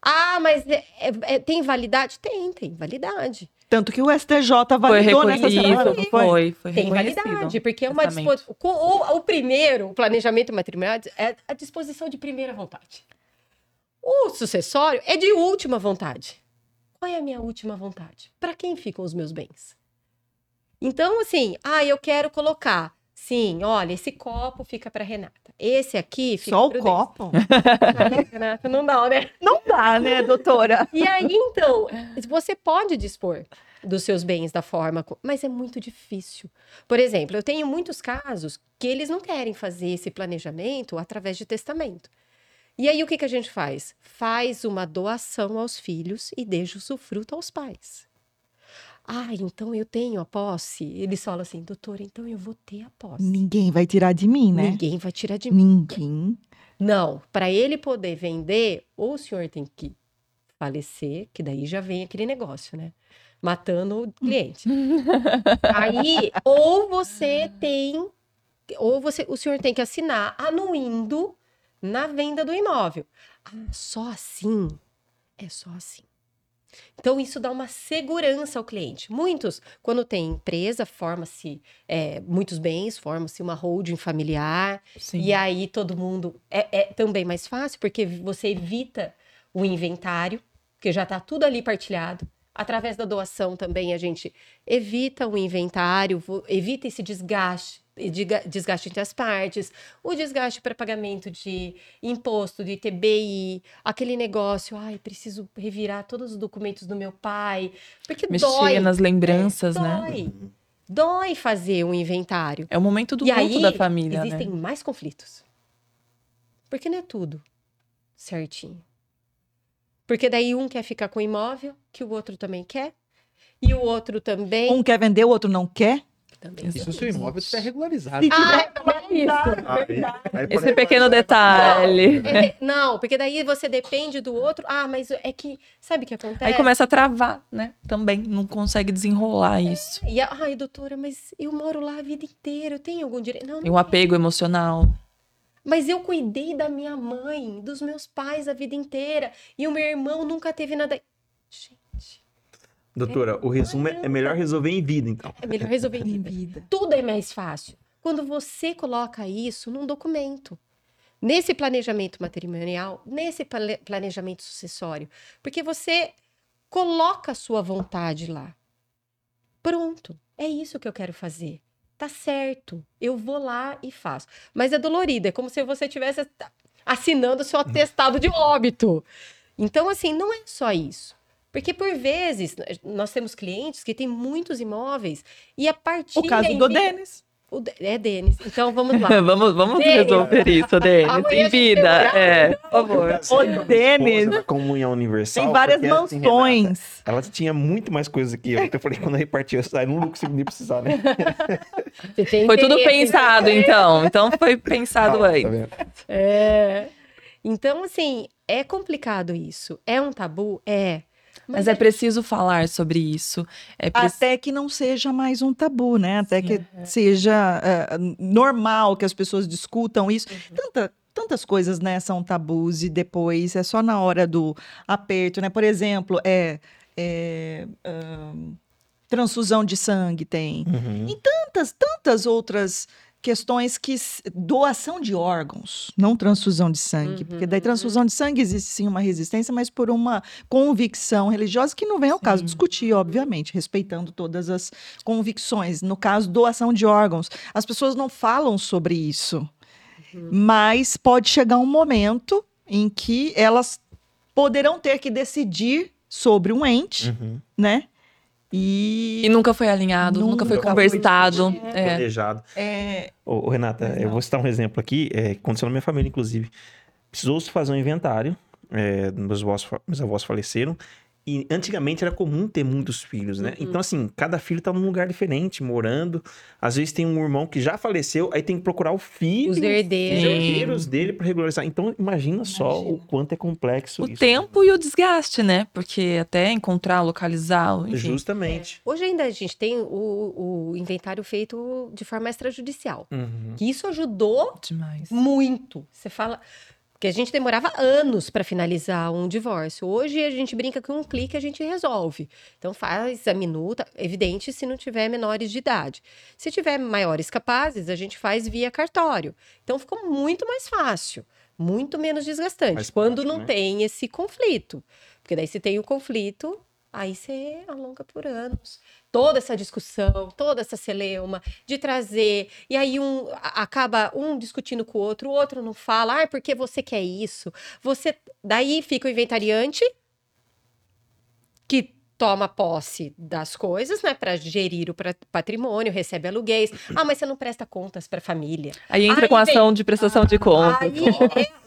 Ah, mas é, é, é tem validade? Tem, tem validade. Tanto que o STJ validou nessa semana. Foi, foi, foi Tem validade, porque é uma disposição. O, o primeiro, o planejamento matrimonial, é a disposição de primeira vontade. O sucessório é de última vontade. Qual é a minha última vontade? Para quem ficam os meus bens? Então, assim, ah, eu quero colocar. Sim, olha, esse copo fica para Renata. Esse aqui fica Só o copo? Renata, não dá, né? Não dá, né, doutora? (laughs) E aí, então, você pode dispor dos seus bens da forma, mas é muito difícil. Por exemplo, eu tenho muitos casos que eles não querem fazer esse planejamento através de testamento. E aí o que, que a gente faz? Faz uma doação aos filhos e deixa o sufruto aos pais. Ah, então eu tenho a posse. Eles falam assim, doutor, então eu vou ter a posse. Ninguém vai tirar de mim, né? Ninguém vai tirar de mim. Ninguém. Não, para ele poder vender, ou o senhor tem que falecer, que daí já vem aquele negócio, né? Matando o cliente. (laughs) Aí, ou você tem, ou você, o senhor tem que assinar anuindo na venda do imóvel. Ah, só assim? É só assim. Então, isso dá uma segurança ao cliente. Muitos, quando tem empresa, forma-se é, muitos bens, forma-se uma holding familiar. Sim. E aí todo mundo. É, é, também mais fácil, porque você evita o inventário, porque já está tudo ali partilhado. Através da doação também a gente evita o inventário, evita esse desgaste desgaste entre as partes, o desgaste para pagamento de imposto, de ITBI, aquele negócio, ai, preciso revirar todos os documentos do meu pai, porque Mexer dói. nas lembranças, é, né? Dói. Dói fazer um inventário. É o momento do e luto da família, né? existem né? mais conflitos. Porque não é tudo certinho. Porque daí um quer ficar com o imóvel, que o outro também quer, e o outro também. Um quer vender, o outro não quer. Também. Isso se o imóvel estiver regularizado. Ah, é isso. Esse pequeno detalhe. Não, é, não, porque daí você depende do outro. Ah, mas é que. Sabe o que acontece? Aí começa a travar, né? Também. Não consegue desenrolar é, isso. E, ai, doutora, mas eu moro lá a vida inteira. Eu tenho algum direito. Não, não e um apego emocional. Mas eu cuidei da minha mãe, dos meus pais a vida inteira. E o meu irmão nunca teve nada. Gente. Doutora, o resumo é, é melhor resolver em vida, então. É melhor resolver (laughs) em vida. Tudo é mais fácil. Quando você coloca isso num documento. Nesse planejamento matrimonial, nesse planejamento sucessório. Porque você coloca a sua vontade lá. Pronto. É isso que eu quero fazer. Tá certo. Eu vou lá e faço. Mas é dolorido. É como se você estivesse assinando seu atestado de óbito. Então, assim, não é só isso. Porque, por vezes, nós temos clientes que têm muitos imóveis e a partir. O caso do Denis. O é Denis. Então vamos lá. (laughs) vamos vamos resolver isso, Denis. em vida. É, por favor. O Denis. Comunhão Universal. Tem várias mansões. Assim, ela tinha muito mais coisas que eu. Então eu falei, quando eu reparti, eu saí, não consegui nem precisar, né? (laughs) Foi tudo pensado, então. Então foi pensado ah, aí. Tá é. Então, assim, é complicado isso. É um tabu? É. Mas, é, é preciso falar sobre isso. É Até que não seja mais um tabu, né? Até Sim, que é. seja uh, normal que as pessoas discutam isso. Uhum. Tanta, tantas coisas, né, são tabus e depois é só na hora do aperto, né? Por exemplo, é, é uh, transfusão de sangue tem. Uhum. E tantas, tantas outras questões que doação de órgãos, não transfusão de sangue, uhum, porque daí uhum. transfusão de sangue existe sim uma resistência, mas por uma convicção religiosa que não vem ao sim. caso discutir, obviamente, respeitando todas as convicções. No caso doação de órgãos, as pessoas não falam sobre isso, uhum. mas pode chegar um momento em que elas poderão ter que decidir sobre um ente, uhum. né? E... e nunca foi alinhado, nunca, nunca foi conversado. Foi é. planejado. É... Ô, Renata, eu vou citar um exemplo aqui, é, aconteceu na minha família, inclusive. Precisou se fazer um inventário, é, meus, avós, meus avós faleceram, e antigamente era comum ter muitos filhos, né? Uhum. Então, assim, cada filho tá num lugar diferente, morando. Às vezes tem um irmão que já faleceu, aí tem que procurar o filho. Os herdeiros. Os herdeiros dele para regularizar. Então, imagina, imagina, só o quanto é complexo o isso. O tempo e o desgaste, né? Porque até encontrar, localizar. Enfim. Justamente. É. Hoje ainda a gente tem o, o inventário feito de forma extrajudicial. Uhum. Que isso ajudou Demais. muito. Você fala. Porque a gente demorava anos para finalizar um divórcio. Hoje a gente brinca que um clique a gente resolve. Então faz a minuta, evidente se não tiver menores de idade. Se tiver maiores capazes, a gente faz via cartório. Então ficou muito mais fácil, muito menos desgastante mais quando prático, não né? tem esse conflito. Porque daí se tem o conflito, aí você alonga por anos toda essa discussão, toda essa celeuma de trazer, e aí um acaba um discutindo com o outro, o outro não fala, ah, porque você quer isso. Você daí fica o inventariante que toma posse das coisas, né, para gerir o patrimônio, recebe aluguéis. Ah, mas você não presta contas para a família. Aí entra aí com ação de prestação ah, de contas. Aí,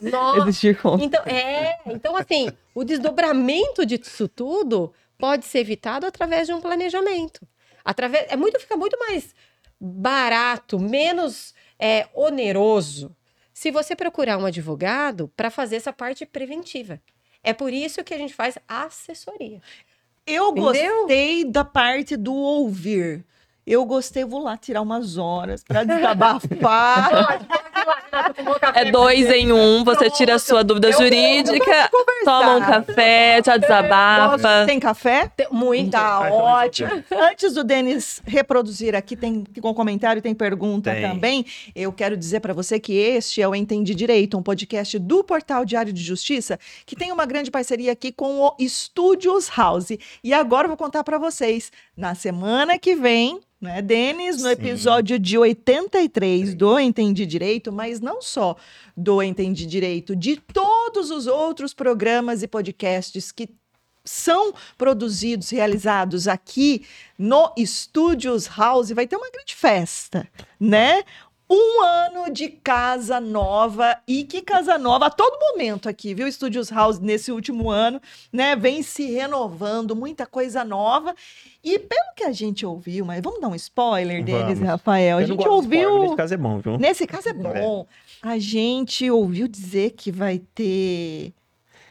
é, nossa, (laughs) Existir contas. Então, é, então assim, o desdobramento disso tudo pode ser evitado através de um planejamento. Através, é muito, fica muito mais barato, menos é, oneroso se você procurar um advogado para fazer essa parte preventiva. É por isso que a gente faz assessoria. Eu Entendeu? gostei da parte do ouvir. Eu gostei, vou lá tirar umas horas para desabafar. (laughs) é dois em um, você tira a sua dúvida eu jurídica, toma um café, já desabafa. Tem café? Tem, muito. Tá ótimo. Antes do Denis reproduzir aqui, tem com comentário, tem pergunta tem. também. Eu quero dizer para você que este é o Entendi Direito, um podcast do Portal Diário de Justiça, que tem uma grande parceria aqui com o Studios House. E agora eu vou contar para vocês, na semana que vem, né, Denis, no Sim. episódio de 83 Sim. do Entendi Direito, mas não só do Entendi Direito, de todos os outros programas e podcasts que são produzidos, realizados aqui no Studios House, vai ter uma grande festa, né? Um ano de casa nova e que casa nova a todo momento aqui, viu? Studios House nesse último ano, né? Vem se renovando, muita coisa nova. E pelo que a gente ouviu, mas vamos dar um spoiler deles, vamos. Rafael. A Eu gente ouviu. Spoiler, nesse caso é bom, viu? Nesse caso é, bom. É. A gente ouviu dizer que vai ter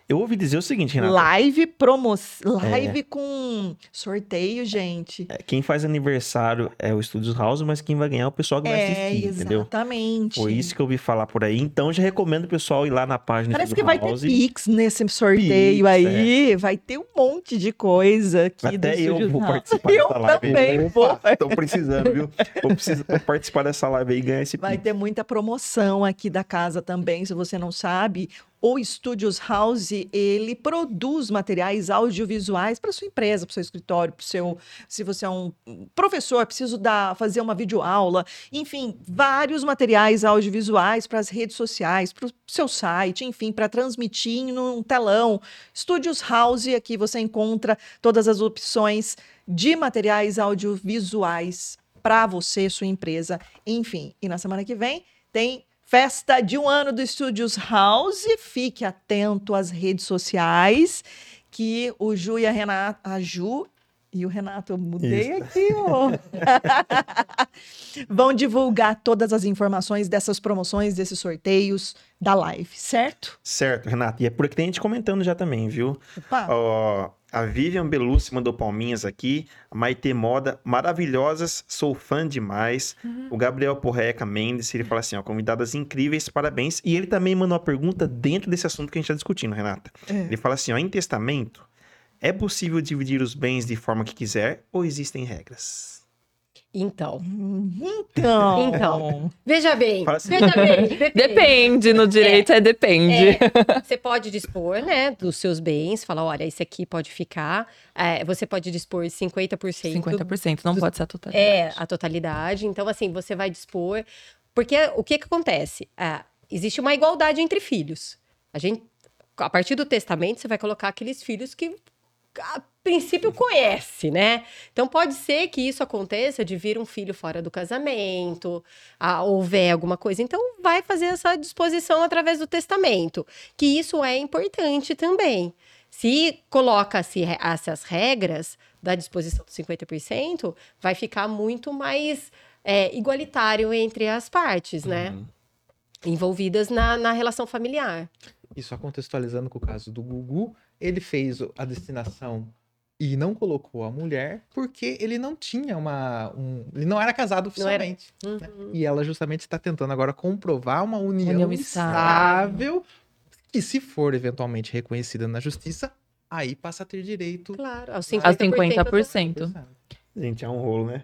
eu ouvi dizer o seguinte, Renato. Live promoção. Live é. com sorteio, gente. É, quem faz aniversário é o Studios House, mas quem vai ganhar é o pessoal que vai é, assistir, exatamente. entendeu? Exatamente. Foi isso que eu ouvi falar por aí. Então já recomendo o pessoal ir lá na página Parece que vai ter Pix nesse sorteio Pix, aí. É. Vai ter um monte de coisa aqui Até eu vou participar eu dessa live. Também aí. vou. Tô precisando, viu? Vou precisar participar dessa live aí e ganhar esse Vai Pix. ter muita promoção aqui da casa também, se você não sabe o Studios House, ele produz materiais audiovisuais para sua empresa, para seu escritório, para seu, se você é um professor, preciso dar, fazer uma videoaula, enfim, vários materiais audiovisuais para as redes sociais, para o seu site, enfim, para transmitir num telão. Studios House, aqui você encontra todas as opções de materiais audiovisuais para você, sua empresa, enfim. E na semana que vem tem Festa de um ano do Estúdios House. Fique atento às redes sociais que o Ju e a Renata, a Ju e o Renato, eu mudei Isso. aqui, ó. (laughs) Vão divulgar todas as informações dessas promoções, desses sorteios da live, certo? Certo, Renato. E é por aqui tem gente comentando já também, viu? Opa. Ó, a Vivian Belucci mandou palminhas aqui. A Maite Moda, maravilhosas, sou fã demais. Uhum. O Gabriel Porreca Mendes, ele fala assim, ó, convidadas incríveis, parabéns. E ele também mandou uma pergunta dentro desse assunto que a gente está discutindo, Renata. É. Ele fala assim, ó, em testamento, é possível dividir os bens de forma que quiser ou existem regras? Então. Então. Então. Veja bem. Assim. Veja bem. (laughs) Depende. depende. no direito é, é depende. É, (laughs) você pode dispor, né, dos seus bens, falar, olha, esse aqui pode ficar. É, você pode dispor 50%. 50%, não do, pode ser a totalidade. É, a totalidade. Então, assim, você vai dispor. Porque o que que acontece? É, existe uma igualdade entre filhos. A gente, a partir do testamento, você vai colocar aqueles filhos que a princípio conhece, né? Então pode ser que isso aconteça de vir um filho fora do casamento, a, houver alguma coisa. Então vai fazer essa disposição através do testamento, que isso é importante também. Se coloca-se essas regras da disposição dos 50%, vai ficar muito mais é, igualitário entre as partes, né? Uhum. Envolvidas na, na relação familiar. Isso só contextualizando com o caso do Gugu, ele fez a destinação e não colocou a mulher porque ele não tinha uma. Um, ele não era casado oficialmente. Era... Né? Uhum. E ela justamente está tentando agora comprovar uma união, união estável que, se for eventualmente reconhecida na justiça, aí passa a ter direito claro, aos 50%. A 50%. Gente, é um rolo, né?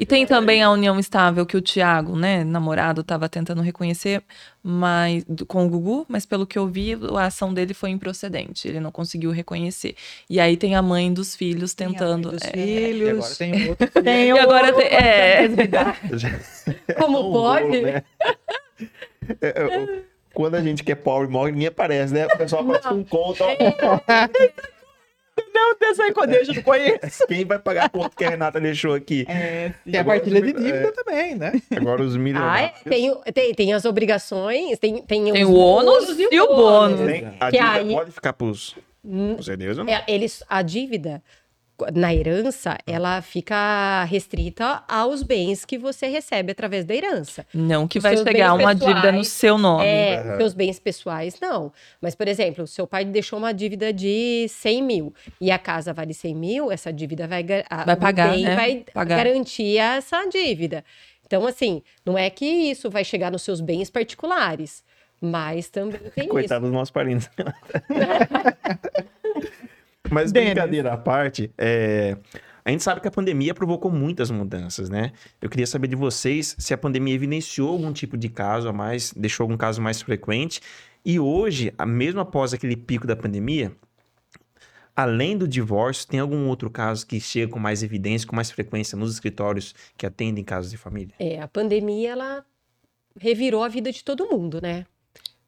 E tem também a união estável que o Tiago, né, namorado, estava tentando reconhecer, mas com o Gugu, mas pelo que eu vi, a ação dele foi improcedente. Ele não conseguiu reconhecer. E aí tem a mãe dos filhos tentando. Tem dos é, filhos. E agora tem (laughs) outro. tem e agora tem, é. (laughs) Como um pode? Rolo, né? É, é, quando a gente que é pobre morre, ninguém aparece, né? O pessoal aparece com conta. Não, vai quando eu não conheço. Quem vai pagar a conta que a Renata deixou aqui? É, tem a partilha de dívida é, também, né? Agora os milionários. Ah, é, tem, tem, tem, as obrigações, tem, tem, tem o ônus e o bônus. Tem, a que dívida aí... pode ficar pros, pros herdeiros ou não? É, eles, a dívida na herança, ela fica restrita aos bens que você recebe através da herança. Não que Os vai chegar uma pessoais, dívida no seu nome. É, uhum. seus bens pessoais, não. Mas, por exemplo, o seu pai deixou uma dívida de 100 mil e a casa vale 100 mil, essa dívida vai, vai pagar, bem né? vai pagar. garantir essa dívida. Então, assim, não é que isso vai chegar nos seus bens particulares, mas também tem Coitado isso. dos nossos parentes. (laughs) Mas Dennis. brincadeira à parte, é... a gente sabe que a pandemia provocou muitas mudanças, né? Eu queria saber de vocês se a pandemia evidenciou algum tipo de caso a mais, deixou algum caso mais frequente. E hoje, mesmo após aquele pico da pandemia, além do divórcio, tem algum outro caso que chega com mais evidência, com mais frequência nos escritórios que atendem casos de família? É, a pandemia, ela revirou a vida de todo mundo, né?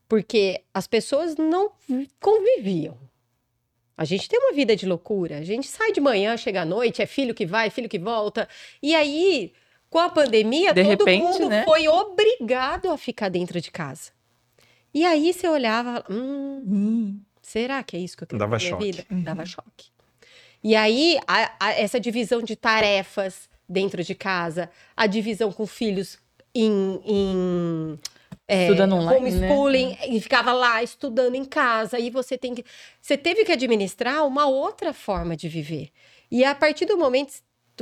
Porque as pessoas não conviviam. A gente tem uma vida de loucura. A gente sai de manhã, chega à noite, é filho que vai, filho que volta. E aí, com a pandemia, de todo repente, mundo né? foi obrigado a ficar dentro de casa. E aí você olhava, hum, hum será que é isso que eu quero Dava choque. vida? Uhum. Dava choque. E aí, a, a, essa divisão de tarefas dentro de casa, a divisão com filhos em, em é, estudando online, homeschooling né? e ficava lá estudando em casa. E você tem que, você teve que administrar uma outra forma de viver. E a partir do momento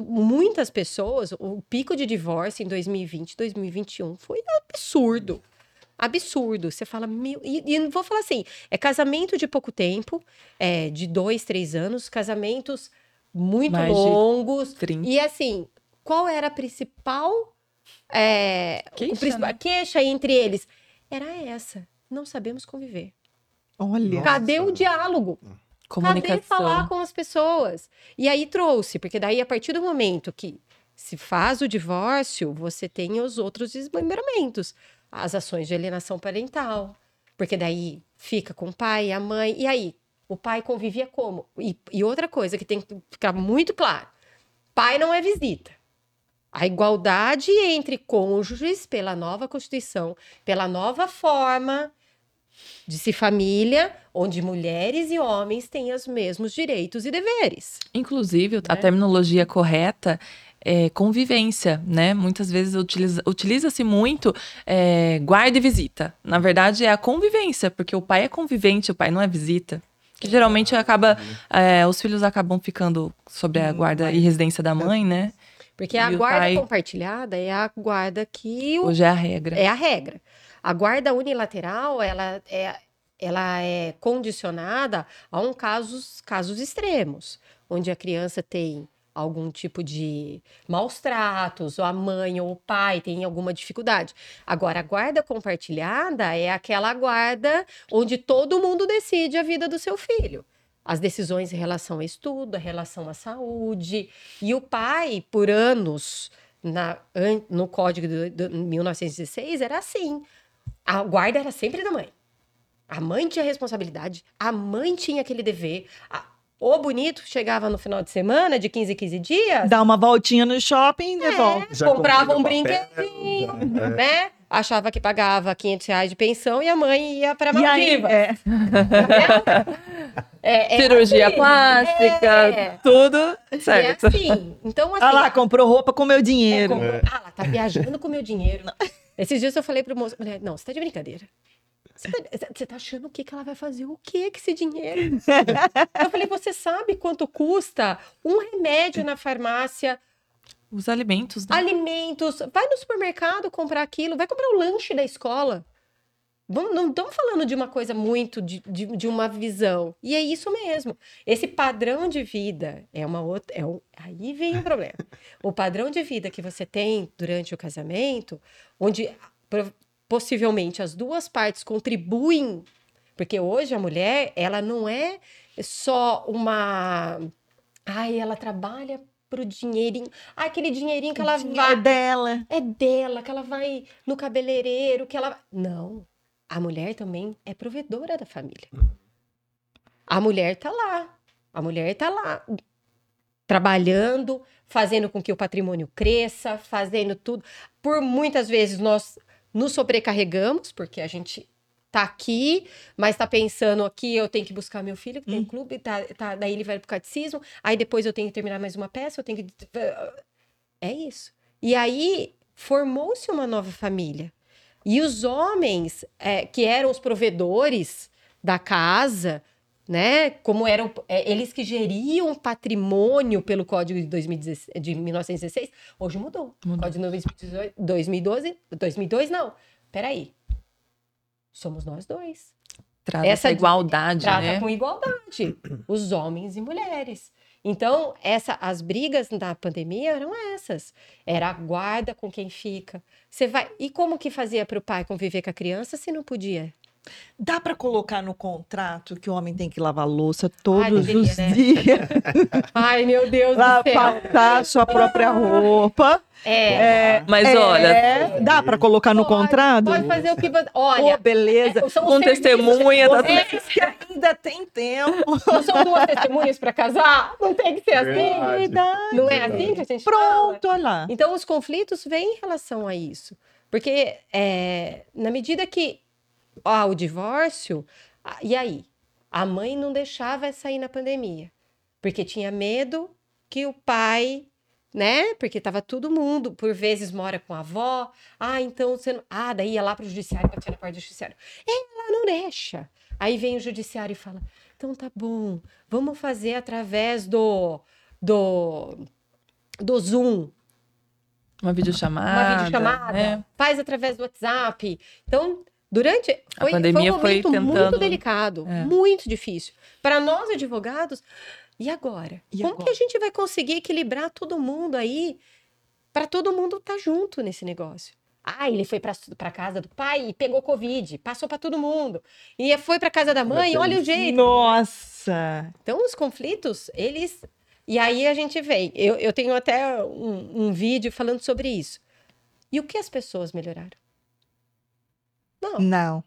muitas pessoas, o pico de divórcio em 2020, 2021 foi absurdo. Absurdo. Você fala, mil. E, e vou falar assim: é casamento de pouco tempo, é, de dois, três anos, casamentos muito Mais longos. E assim, qual era a principal é, queixa, né? queixa entre eles era essa. Não sabemos conviver. Olha. Cadê o diálogo? Comunicação. Cadê falar com as pessoas? E aí trouxe, porque daí a partir do momento que se faz o divórcio, você tem os outros desmembramentos, as ações de alienação parental, porque daí fica com o pai, a mãe, e aí o pai convivia como? E, e outra coisa que tem que ficar muito claro: pai não é visita a igualdade entre cônjuges pela nova Constituição, pela nova forma de se família, onde mulheres e homens têm os mesmos direitos e deveres. Inclusive, né? a terminologia correta é convivência, né? Muitas vezes utiliza-se utiliza muito é, guarda e visita. Na verdade, é a convivência, porque o pai é convivente, o pai não é visita. Que geralmente acaba. É, os filhos acabam ficando sobre a guarda e residência da mãe, né? Porque a guarda pai... compartilhada é a guarda que. O... Hoje é a regra. É a regra. A guarda unilateral, ela é, ela é condicionada a um casos, casos extremos, onde a criança tem algum tipo de maus tratos, ou a mãe ou o pai tem alguma dificuldade. Agora, a guarda compartilhada é aquela guarda onde todo mundo decide a vida do seu filho as decisões em relação ao estudo, a relação à saúde. E o pai, por anos, na, no Código de, de 1916, era assim. A guarda era sempre da mãe. A mãe tinha responsabilidade, a mãe tinha aquele dever. A, O bonito chegava no final de semana, de 15 em 15 dias. Dá uma voltinha no shopping e é, devolve. comprava um brinquedinho, é. né? Achava que pagava 500 reais de pensão e a mãe ia para Maldivas. (laughs) é. é, é Cirurgia assim, plástica, é. tudo certo. É assim. Então, assim. Ah lá, comprou roupa com meu dinheiro. Comprou... Ah lá, tá viajando com meu dinheiro. Esses dias eu falei pro moço, mulher, não, você tá de brincadeira. Você tá, você tá, achando o que, que ela vai fazer? O que que esse dinheiro? (laughs) eu falei, você sabe quanto custa um remédio na farmácia? Os alimentos, né? Alimentos. Vai no supermercado comprar aquilo, vai comprar o lanche da escola. Vamos, não estamos falando de uma coisa muito de, de, de, uma visão. E é isso mesmo. Esse padrão de vida é uma outra. É um, aí vem o problema. o padrão de vida que você tem durante o casamento, onde possivelmente as duas partes contribuem, porque hoje a mulher, ela não é só uma. Ai, ela trabalha pro dinheirinho. Ah, aquele dinheirinho que ela vai. É dela. É dela, que ela vai no cabeleireiro, que ela. Não. A mulher também é provedora da família. A mulher tá lá. A mulher tá lá. Trabalhando, fazendo com que o patrimônio cresça, fazendo tudo. Por muitas vezes nós nos sobrecarregamos, porque a gente tá aqui, mas tá pensando aqui, eu tenho que buscar meu filho, que tem hum. clube, tá, tá, daí ele vai pro catecismo, aí depois eu tenho que terminar mais uma peça, eu tenho que. É isso. E aí formou-se uma nova família. E os homens, é, que eram os provedores da casa, né? Como eram é, eles que geriam o patrimônio pelo Código de, 2016, de 1916, hoje mudou. mudou. Código de 2012, 2002 não. Peraí. Somos nós dois. Trata essa igualdade, trata né? com igualdade, (clears throat) os homens e mulheres. Então, essa, as brigas da pandemia eram essas. Era a guarda com quem fica. Você vai. E como que fazia para o pai conviver com a criança se não podia? Dá para colocar no contrato que o homem tem que lavar louça todos Ai, deveria, os né? dias? (laughs) Ai, meu Deus do céu. Passar sua própria roupa. É. é mas é, olha. Dá para colocar no pode, contrato? Pode fazer o que você. Olha. Oh, beleza. É, Com testemunha. Da... É, que ainda tem tempo. Não são duas testemunhas para casar? Não tem que ser assim? Verdade. Não é assim que a gente Pronto, fala? olha lá. Então, os conflitos vêm em relação a isso. Porque, é, na medida que ah, o divórcio. E aí? A mãe não deixava sair na pandemia, porque tinha medo que o pai, né? Porque tava todo mundo, por vezes mora com a avó. Ah, então você não... Ah, daí ia lá pro judiciário, batia na porta do judiciário. Ela não deixa. Aí vem o judiciário e fala: então tá bom, vamos fazer através do. do. do Zoom. Uma videochamada. Uma videochamada. Né? Faz através do WhatsApp. Então, Durante. Foi, a pandemia foi um momento foi tentando... muito delicado, é. muito difícil. Para nós, advogados, e agora? E Como agora? que a gente vai conseguir equilibrar todo mundo aí para todo mundo estar tá junto nesse negócio? Ah, ele foi para casa do pai e pegou Covid, passou para todo mundo. E foi para casa da mãe, olha o jeito. Nossa! Então, os conflitos, eles. E aí a gente vem. Eu, eu tenho até um, um vídeo falando sobre isso. E o que as pessoas melhoraram? Não. Não.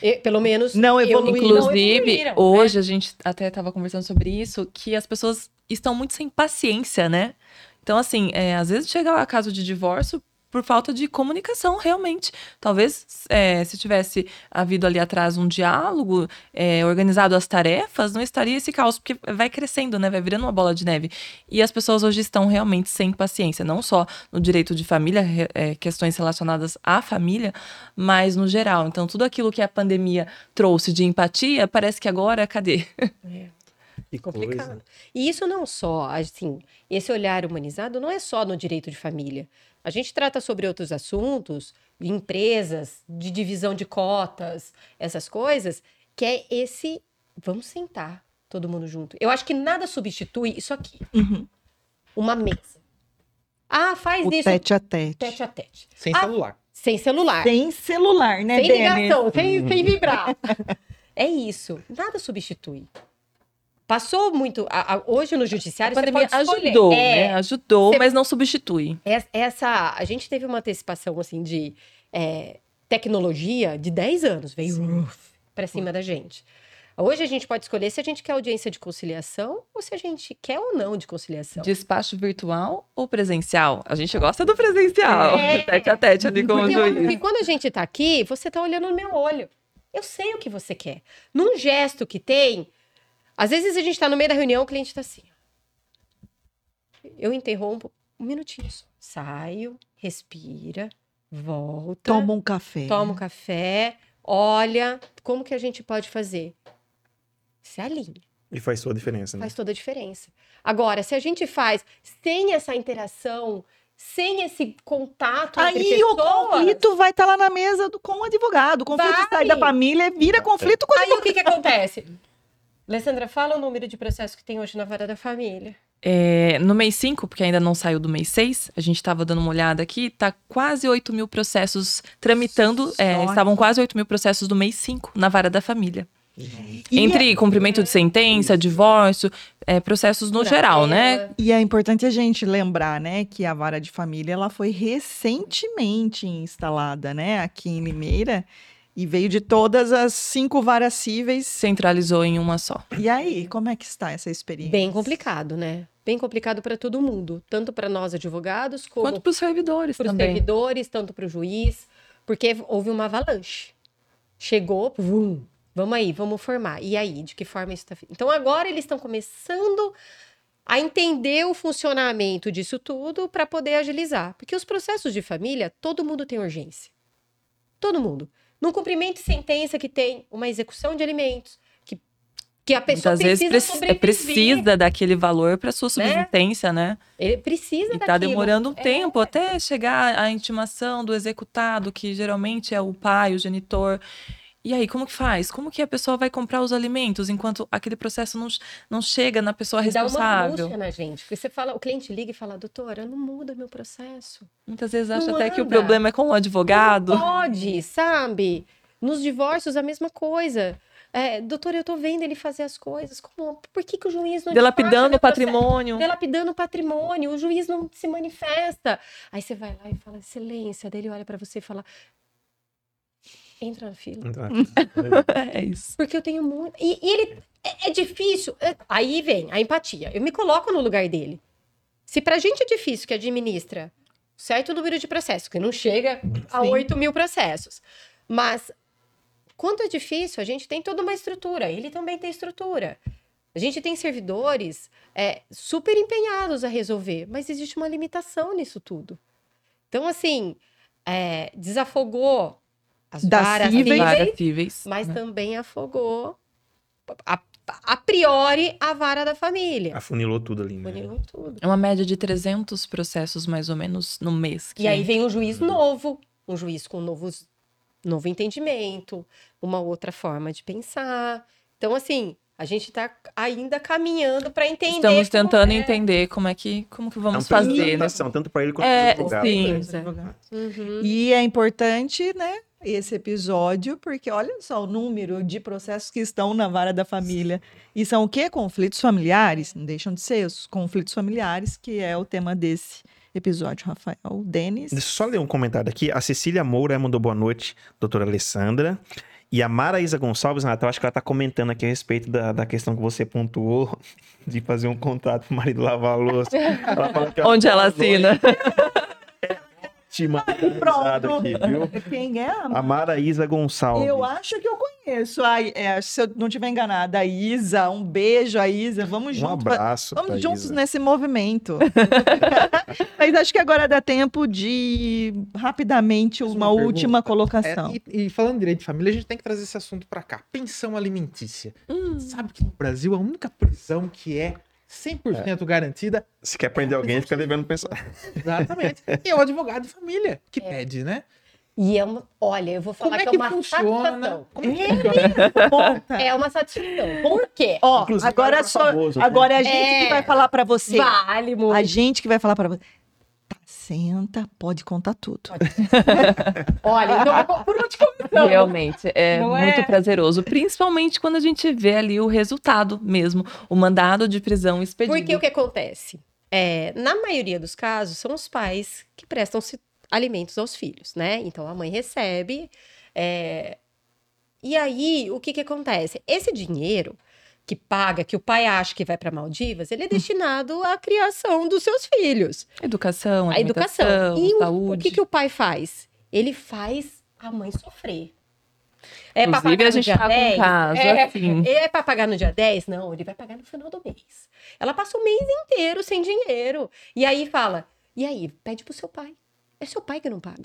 E, pelo menos não evoluíram. Inclusive, não hoje né? a gente até estava conversando sobre isso, que as pessoas estão muito sem paciência, né? Então, assim, é, às vezes chega a caso de divórcio por falta de comunicação, realmente. Talvez é, se tivesse havido ali atrás um diálogo, é, organizado as tarefas, não estaria esse caos, porque vai crescendo, né? Vai virando uma bola de neve. E as pessoas hoje estão realmente sem paciência, não só no direito de família, é, questões relacionadas à família, mas no geral. Então, tudo aquilo que a pandemia trouxe de empatia, parece que agora, cadê? Que complicado. Coisa. E isso não só, assim, esse olhar humanizado não é só no direito de família. A gente trata sobre outros assuntos, empresas, de divisão de cotas, essas coisas, que é esse vamos sentar todo mundo junto. Eu acho que nada substitui isso aqui. Uhum. Uma mesa. Ah, faz o isso. Tete a tete. Tete a tete. Sem ah, celular. Sem celular. Sem celular, né, Sem ligação, sem, sem vibrar. é isso. Nada substitui passou muito. A, a, hoje no judiciário. A pandemia ajudou, é, né? Ajudou, mas não substitui. Essa. A gente teve uma antecipação assim de é, tecnologia de 10 anos, veio para cima da gente. Hoje a gente pode escolher se a gente quer audiência de conciliação ou se a gente quer ou não de conciliação. Despacho virtual ou presencial? A gente gosta do presencial, é. (laughs) tete a tete ali com porque, o juiz. Porque quando a gente tá aqui, você tá olhando no meu olho. Eu sei o que você quer. Num gesto que tem, às vezes a gente tá no meio da reunião, o cliente tá assim. Eu interrompo um minutinho só. Saio, respira, volta. Toma um café. Toma um café, olha, como que a gente pode fazer? Se alinha. E faz toda a diferença, né? Faz toda a diferença. Agora, se a gente faz sem essa interação, sem esse contato Aí entre pessoas... o conflito vai estar tá lá na mesa do, com o advogado. O conflito vai. sai da família vira conflito com o advogado. Aí o que, que acontece? Alessandra, fala o número de processos que tem hoje na vara da família. É, no mês 5, porque ainda não saiu do mês 6, a gente estava dando uma olhada aqui, tá quase 8 mil processos tramitando, é, estavam quase 8 mil processos do mês 5 na vara da família. E Entre é... cumprimento de sentença, divórcio, é, processos no geral, né? E é importante a gente lembrar, né, que a vara de família ela foi recentemente instalada, né, aqui em Limeira. E veio de todas as cinco varas cíveis. Centralizou em uma só. E aí, como é que está essa experiência? Bem complicado, né? Bem complicado para todo mundo. Tanto para nós advogados, como. Quanto para os servidores Para os servidores, tanto para o juiz. Porque houve uma avalanche. Chegou, vum, vamos aí, vamos formar. E aí, de que forma isso está. Então agora eles estão começando a entender o funcionamento disso tudo para poder agilizar. Porque os processos de família, todo mundo tem urgência. Todo mundo no cumprimento de sentença que tem uma execução de alimentos, que, que a pessoa Muitas precisa vezes sobreviver. precisa daquele valor para sua né? subsistência, né? né? Ele precisa E tá demorando um é. tempo até chegar a intimação do executado, que geralmente é o pai, o genitor. E aí, como que faz? Como que a pessoa vai comprar os alimentos enquanto aquele processo não, não chega na pessoa responsável? Dá uma angústia na gente. Porque você fala, o cliente liga e fala, doutora, não muda meu processo. Muitas vezes acha não até anda. que o problema é com o advogado. Não pode, sabe? Nos divórcios, a mesma coisa. É, doutor, eu tô vendo ele fazer as coisas. Como, por que, que o juiz não Delapidando o patrimônio. Delapidando o patrimônio, o juiz não se manifesta. Aí você vai lá e fala, excelência. Daí ele olha para você e fala, Entra na fila. Entra na (laughs) fila. é isso. Porque eu tenho muito. E, e ele. É, é, difícil. É, aí vem a empatia. Eu me coloco no lugar dele. Se pra gente é difícil que administra certo número de processos, que não chega a Sim. 8 mil processos. Mas quanto é difícil, a gente tem toda uma estrutura. Ele também tem estrutura. A gente tem servidores é, super empenhados a resolver, mas existe uma limitação nisso tudo. Então, assim, é, desafogou as varas cíveis, cíveis, mas né? também afogou a, a, priori a vara da família. Afunilou tudo ali, né? Afunilou tudo. É uma média de 300 processos mais ou menos no mês. E aí vem um juiz novo, um juiz com novos novo entendimento, uma outra forma de pensar. Então assim, a gente está ainda caminhando para entender. Estamos tentando é. entender como é que como que vamos é um fazer, né? Tanto para ele quanto é, para o advogado. Sim. Uhum. E é importante, né? Esse episódio, porque olha só o número de processos que estão na vara da família. E são o quê? Conflitos familiares? Não deixam de ser os conflitos familiares, que é o tema desse episódio, Rafael. Denis. Deixa eu só ler um comentário aqui. A Cecília Moura mandou boa noite, doutora Alessandra. E a Mara Isa Gonçalves, Natal, acho que ela está comentando aqui a respeito da, da questão que você pontuou (laughs) de fazer um contrato para o marido lavar a louça. (laughs) Ela ela Onde ela assina. Pronto. Aqui, viu? Quem é? A Mara Isa Gonçalves. Eu acho que eu conheço. A, é, se eu não estiver enganada, a Isa. Um beijo, a Isa. Vamos um juntos. Um abraço. Vamos juntos Isa. nesse movimento. (laughs) Mas acho que agora dá tempo de rapidamente uma, uma última colocação. É, e, e, falando direito de família, a gente tem que trazer esse assunto para cá. Pensão alimentícia. Hum. Sabe que no Brasil a única prisão que é 100% é. garantida. Se quer prender alguém, fica devendo pensar. (laughs) Exatamente. E é o advogado de família que é. pede, né? E é uma. Olha, eu vou falar Como é que, é uma funciona? satisfação. Como é, que funciona? é uma satisfação. Por quê? Ó, agora só. Famoso, agora é a gente é... que vai falar para você. Vale, muito. A gente que vai falar para você. Senta, pode contar tudo. Pode. (laughs) Olha, então, por onde começamos? Realmente, é Não muito é? prazeroso. Principalmente quando a gente vê ali o resultado mesmo, o mandado de prisão expedido. Porque o que acontece? É, na maioria dos casos, são os pais que prestam alimentos aos filhos, né? Então, a mãe recebe... É, E aí, o que que acontece? Esse dinheiro que paga, que o pai acha que vai para Maldivas, ele é destinado à criação dos seus filhos. Educação, a educação. E saúde. O, o que, que o pai faz? Ele faz a mãe sofrer. É para pagar a gente no dia tá 10? Com caso, é, assim. (laughs) é para pagar no dia 10? Não, ele vai pagar no final do mês. Ela passa o mês inteiro sem dinheiro. E aí fala: e aí, pede pro seu pai. É seu pai que não paga.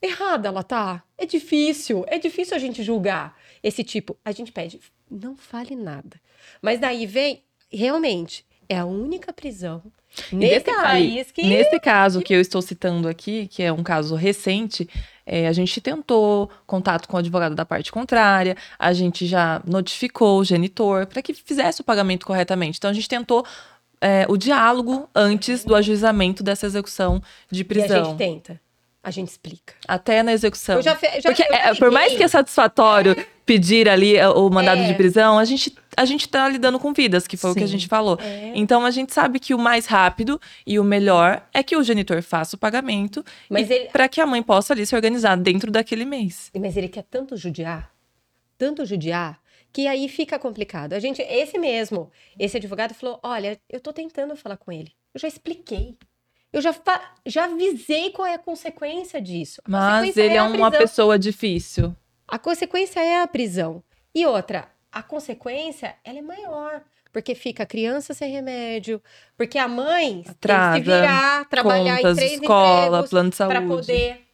Errada ela tá. É difícil, é difícil a gente julgar esse tipo. A gente pede, não fale nada. Mas daí vem, realmente, é a única prisão nesse país que. Nesse caso que eu estou citando aqui, que é um caso recente, é, a gente tentou contato com o advogado da parte contrária, a gente já notificou o genitor para que fizesse o pagamento corretamente. Então a gente tentou é, o diálogo antes do ajuizamento dessa execução de prisão. E a gente tenta. A gente explica. Até na execução. Eu já, já, Porque, eu é, por mais que é satisfatório. Pedir ali é, o mandado é. de prisão, a gente, a gente tá lidando com vidas, que foi Sim. o que a gente falou. É. Então a gente sabe que o mais rápido e o melhor é que o genitor faça o pagamento ele... para que a mãe possa ali se organizar dentro daquele mês. Mas ele quer tanto judiar, tanto judiar, que aí fica complicado. A gente, esse mesmo, esse advogado falou: olha, eu tô tentando falar com ele. Eu já expliquei. Eu já, já avisei qual é a consequência disso. A Mas ele é, é uma pessoa difícil. A consequência é a prisão. E outra, a consequência ela é maior. Porque fica a criança sem remédio, porque a mãe Atrasa, tem que se virar, trabalhar contas, em três escola, plano de saúde. para poder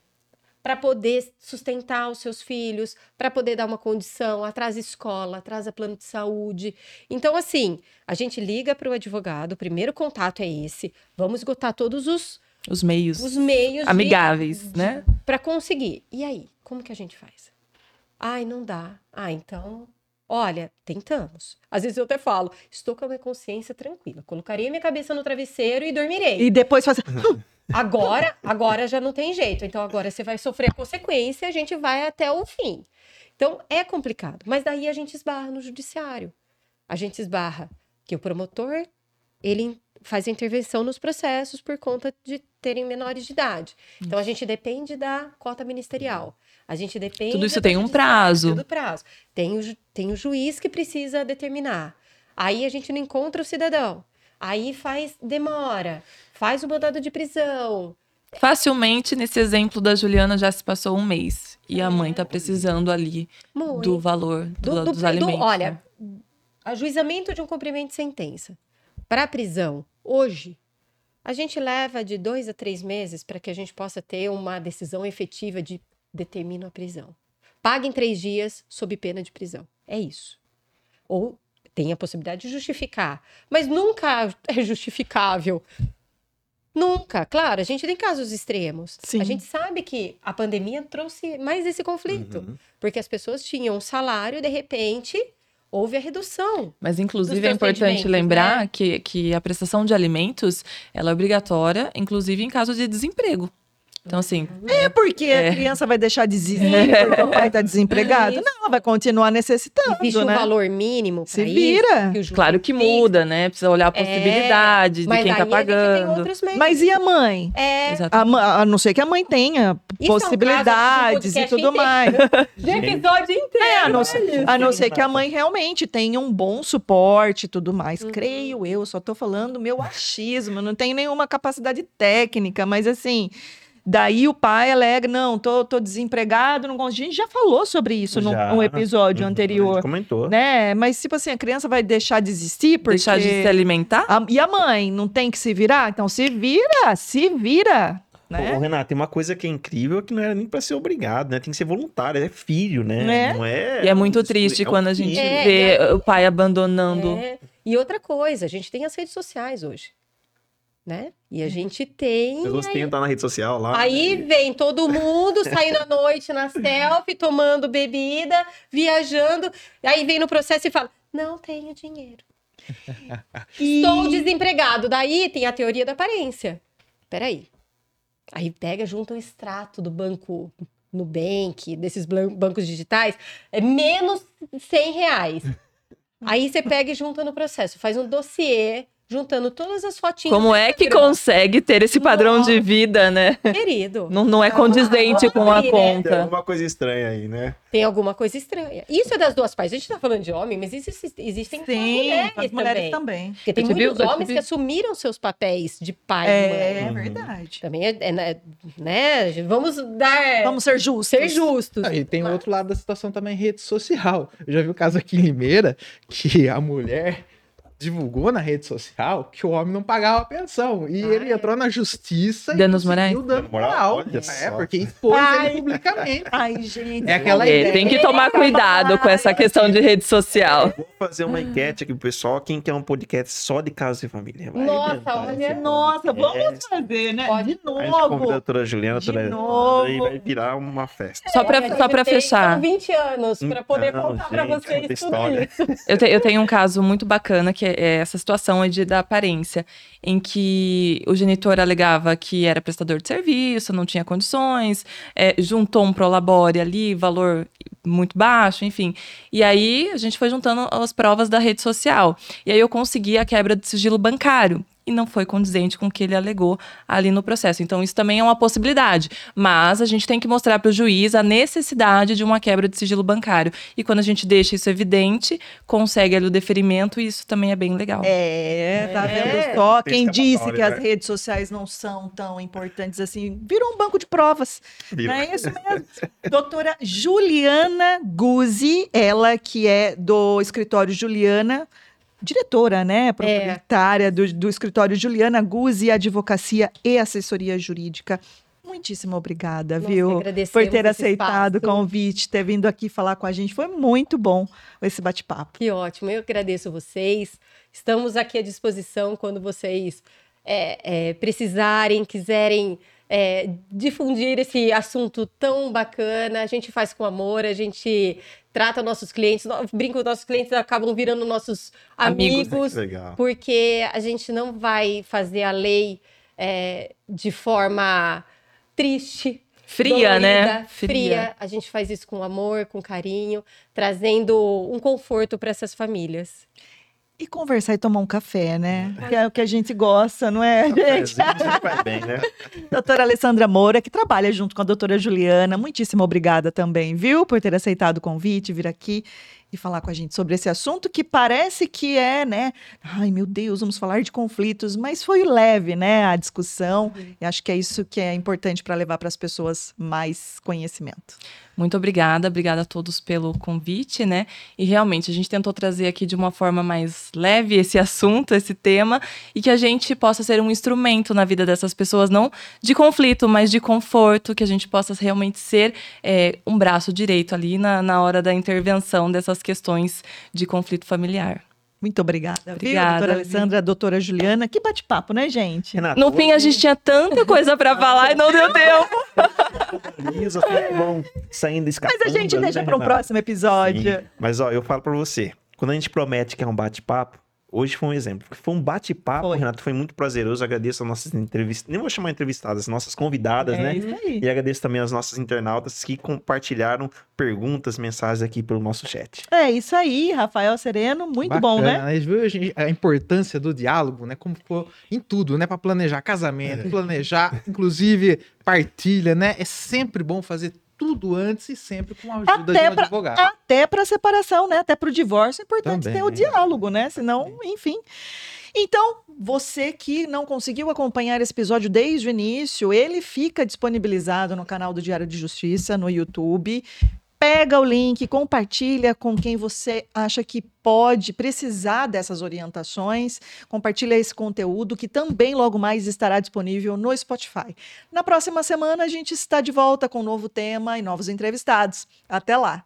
para poder sustentar os seus filhos, para poder dar uma condição, atrasa escola, atrasa plano de saúde. Então, assim, a gente liga para o advogado, o primeiro contato é esse, vamos esgotar todos os os meios, os meios amigáveis, de, né? Para conseguir. E aí, como que a gente faz? Ai, não dá. Ah, então Olha, tentamos. Às vezes eu até falo, estou com a minha consciência tranquila. Colocarei minha cabeça no travesseiro e dormirei. E depois fazer. (laughs) Agora, agora já não tem jeito. Então agora você vai sofrer a consequência, a gente vai até o fim. Então é complicado, mas daí a gente esbarra no judiciário. A gente esbarra que o promotor, ele faz a intervenção nos processos por conta de terem menores de idade. Então a gente depende da cota ministerial. A gente depende Tudo isso tem um prazo. Tudo prazo. Tem o, tem o juiz que precisa determinar. Aí a gente não encontra o cidadão. Aí faz demora faz o mandado de prisão. Facilmente, nesse exemplo da Juliana, já se passou um mês. E a mãe tá precisando ali Muito. do valor do, do, do, dos alimentos. olha, né? ajuizamento de um cumprimento de sentença. Para prisão, hoje, a gente leva de dois a três meses para que a gente possa ter uma decisão efetiva de determino a prisão. Pague em três dias sob pena de prisão. É isso. Ou tem a possibilidade de justificar, mas nunca é justificável Nunca, claro, a gente tem casos extremos. Sim. A gente sabe que a pandemia trouxe mais esse conflito, uhum. porque as pessoas tinham um salário e de repente houve a redução. Mas inclusive é importante lembrar né? que, que a prestação de alimentos ela é obrigatória, inclusive em caso de desemprego. Então, assim. É porque é. a criança vai deixar de existir é. porque o pai está desempregado? É não, ela vai continuar necessitando. Existe né? um valor mínimo. Se vira. Que claro que muda, né? Precisa olhar a é, possibilidade de quem está pagando. Mas e a mãe? É. A, a, não ser que a mãe tenha Isso possibilidades é um e tudo mais. (laughs) De episódio inteiro. É, a não, a não ser que a mãe realmente tenha um bom suporte e tudo mais. Uhum. Creio eu, só estou falando meu achismo, não tenho nenhuma capacidade técnica, mas assim. Daí o pai alega, não, tô, tô desempregado, não A gente já falou sobre isso já. num episódio uhum, anterior. A gente comentou. Né? Mas, tipo assim, a criança vai deixar de existir porque... Deixar de se alimentar? A, e a mãe não tem que se virar? Então se vira, se vira. Né? Ô, Renato, tem uma coisa que é incrível que não era nem para ser obrigado, né? Tem que ser voluntário, é filho, né? É. Não é. E é muito triste é quando a gente é, vê é. o pai abandonando. É. E outra coisa, a gente tem as redes sociais hoje né? E a uhum. gente tem. As pessoas estar na rede social lá. Aí né? vem todo mundo saindo à noite na (laughs) selfie, tomando bebida, viajando. Aí vem no processo e fala: não tenho dinheiro. (laughs) e... Estou desempregado. Daí tem a teoria da aparência. Peraí. Aí pega, junto um extrato do banco Nubank, desses bancos digitais, é menos 100 reais. (laughs) Aí você pega e junta no processo, faz um dossiê juntando todas as fotinhas. Como é que consegue ter esse padrão Nossa. de vida, né? Querido. Não, não é condizente ah, com a né? conta. Tem alguma coisa estranha aí, né? Tem alguma coisa estranha. Isso é das duas partes. A gente tá falando de homem, mas existem, existem Sim, mulheres, as mulheres também. também. Porque tem muitos viu, homens que assumiram seus papéis de pai é, e mãe. É verdade. Também é, é, né, né? Vamos dar. Vamos ser justos. Ser justos. Ah, e tem mas... outro lado da situação também, rede social. Eu já vi o caso aqui em Limeira, que a mulher divulgou na rede social que o homem não pagava pensão. E Ai. ele entrou na justiça Danos e morais. dano moral. É, porque expôs Ai. ele publicamente. Ai, gente. É aquela é, ideia. Tem que tomar cuidado com essa questão de rede social. Vou fazer uma enquete aqui pro pessoal. Quem quer um podcast só de casa e família? Vai nossa, olha, nossa, vamos é. fazer, né? Pode. De novo. A gente convida a doutora Juliana, a doutora novo. e vai virar uma festa. Só pra, é, só pra fechar. 20 anos pra poder não, contar gente, pra vocês tudo isso. Eu, te, eu tenho um caso muito bacana que é essa situação de, da aparência, em que o genitor alegava que era prestador de serviço, não tinha condições, é, juntou um prolabore ali, valor muito baixo, enfim. E aí a gente foi juntando as provas da rede social. E aí eu consegui a quebra de sigilo bancário e não foi condizente com o que ele alegou ali no processo. Então, isso também é uma possibilidade. Mas a gente tem que mostrar para o juiz a necessidade de uma quebra de sigilo bancário. E quando a gente deixa isso evidente, consegue ali o deferimento, e isso também é bem legal. É, tá vendo é. só? Quem disse que as né? redes sociais não são tão importantes assim, virou um banco de provas. Não é isso mesmo? (laughs) Doutora Juliana Guzzi, ela que é do escritório Juliana diretora, né, é. proprietária é. do, do escritório Juliana Guzzi, Advocacia e Assessoria Jurídica. Muitíssimo obrigada, Nossa, viu? Por ter aceitado o convite, ter vindo aqui falar com a gente. Foi muito bom esse bate-papo. Que ótimo. Eu agradeço vocês. Estamos aqui à disposição quando vocês é, é, precisarem, quiserem é, difundir esse assunto tão bacana. A gente faz com amor, a gente trata nossos clientes, brinco, nossos clientes acabam virando nossos amigos, amigos porque a gente não vai fazer a lei é, de forma triste. Fria, dolorida, né? Fria. fria. A gente faz isso com amor, com carinho, trazendo um conforto para essas famílias. E conversar e tomar um café, né? Que é o que a gente gosta, não é, gente? Vai bem, né? (laughs) doutora Alessandra Moura, que trabalha junto com a doutora Juliana. Muitíssimo obrigada também, viu? Por ter aceitado o convite, vir aqui e falar com a gente sobre esse assunto que parece que é, né? Ai, meu Deus, vamos falar de conflitos, mas foi leve, né? A discussão. E acho que é isso que é importante para levar para as pessoas mais conhecimento. Muito obrigada, obrigada a todos pelo convite, né? E realmente a gente tentou trazer aqui de uma forma mais leve esse assunto, esse tema, e que a gente possa ser um instrumento na vida dessas pessoas, não de conflito, mas de conforto, que a gente possa realmente ser é, um braço direito ali na, na hora da intervenção dessas questões de conflito familiar. Muito obrigada. Obrigada. Viu, doutora Alessandra, doutora Juliana. Que bate-papo, né, gente? Renato, no fim, a gente tinha tanta coisa para (laughs) falar e não deu tempo. saindo escapando. Mas a gente deixa né, para um próximo episódio. Sim. Mas, ó, eu falo para você. Quando a gente promete que é um bate-papo, Hoje foi um exemplo. Foi um bate-papo, Renato. Foi muito prazeroso. Agradeço as nossas entrevistas. Nem vou chamar entrevistadas, nossas convidadas, é né? Isso aí. E agradeço também as nossas internautas que compartilharam perguntas, mensagens aqui pelo nosso chat. É isso aí, Rafael Sereno. Muito Bacana. bom, né? A, a importância do diálogo, né? Como ficou em tudo, né? Para planejar casamento, é. planejar, inclusive, partilha, né? É sempre bom fazer tudo antes e sempre com a ajuda até de um pra, advogado. Até para separação, né? Até para o divórcio é importante Também. ter o diálogo, né? Senão, enfim. Então, você que não conseguiu acompanhar esse episódio desde o início, ele fica disponibilizado no canal do Diário de Justiça, no YouTube pega o link, compartilha com quem você acha que pode precisar dessas orientações, compartilha esse conteúdo que também logo mais estará disponível no Spotify. Na próxima semana a gente está de volta com um novo tema e novos entrevistados. Até lá.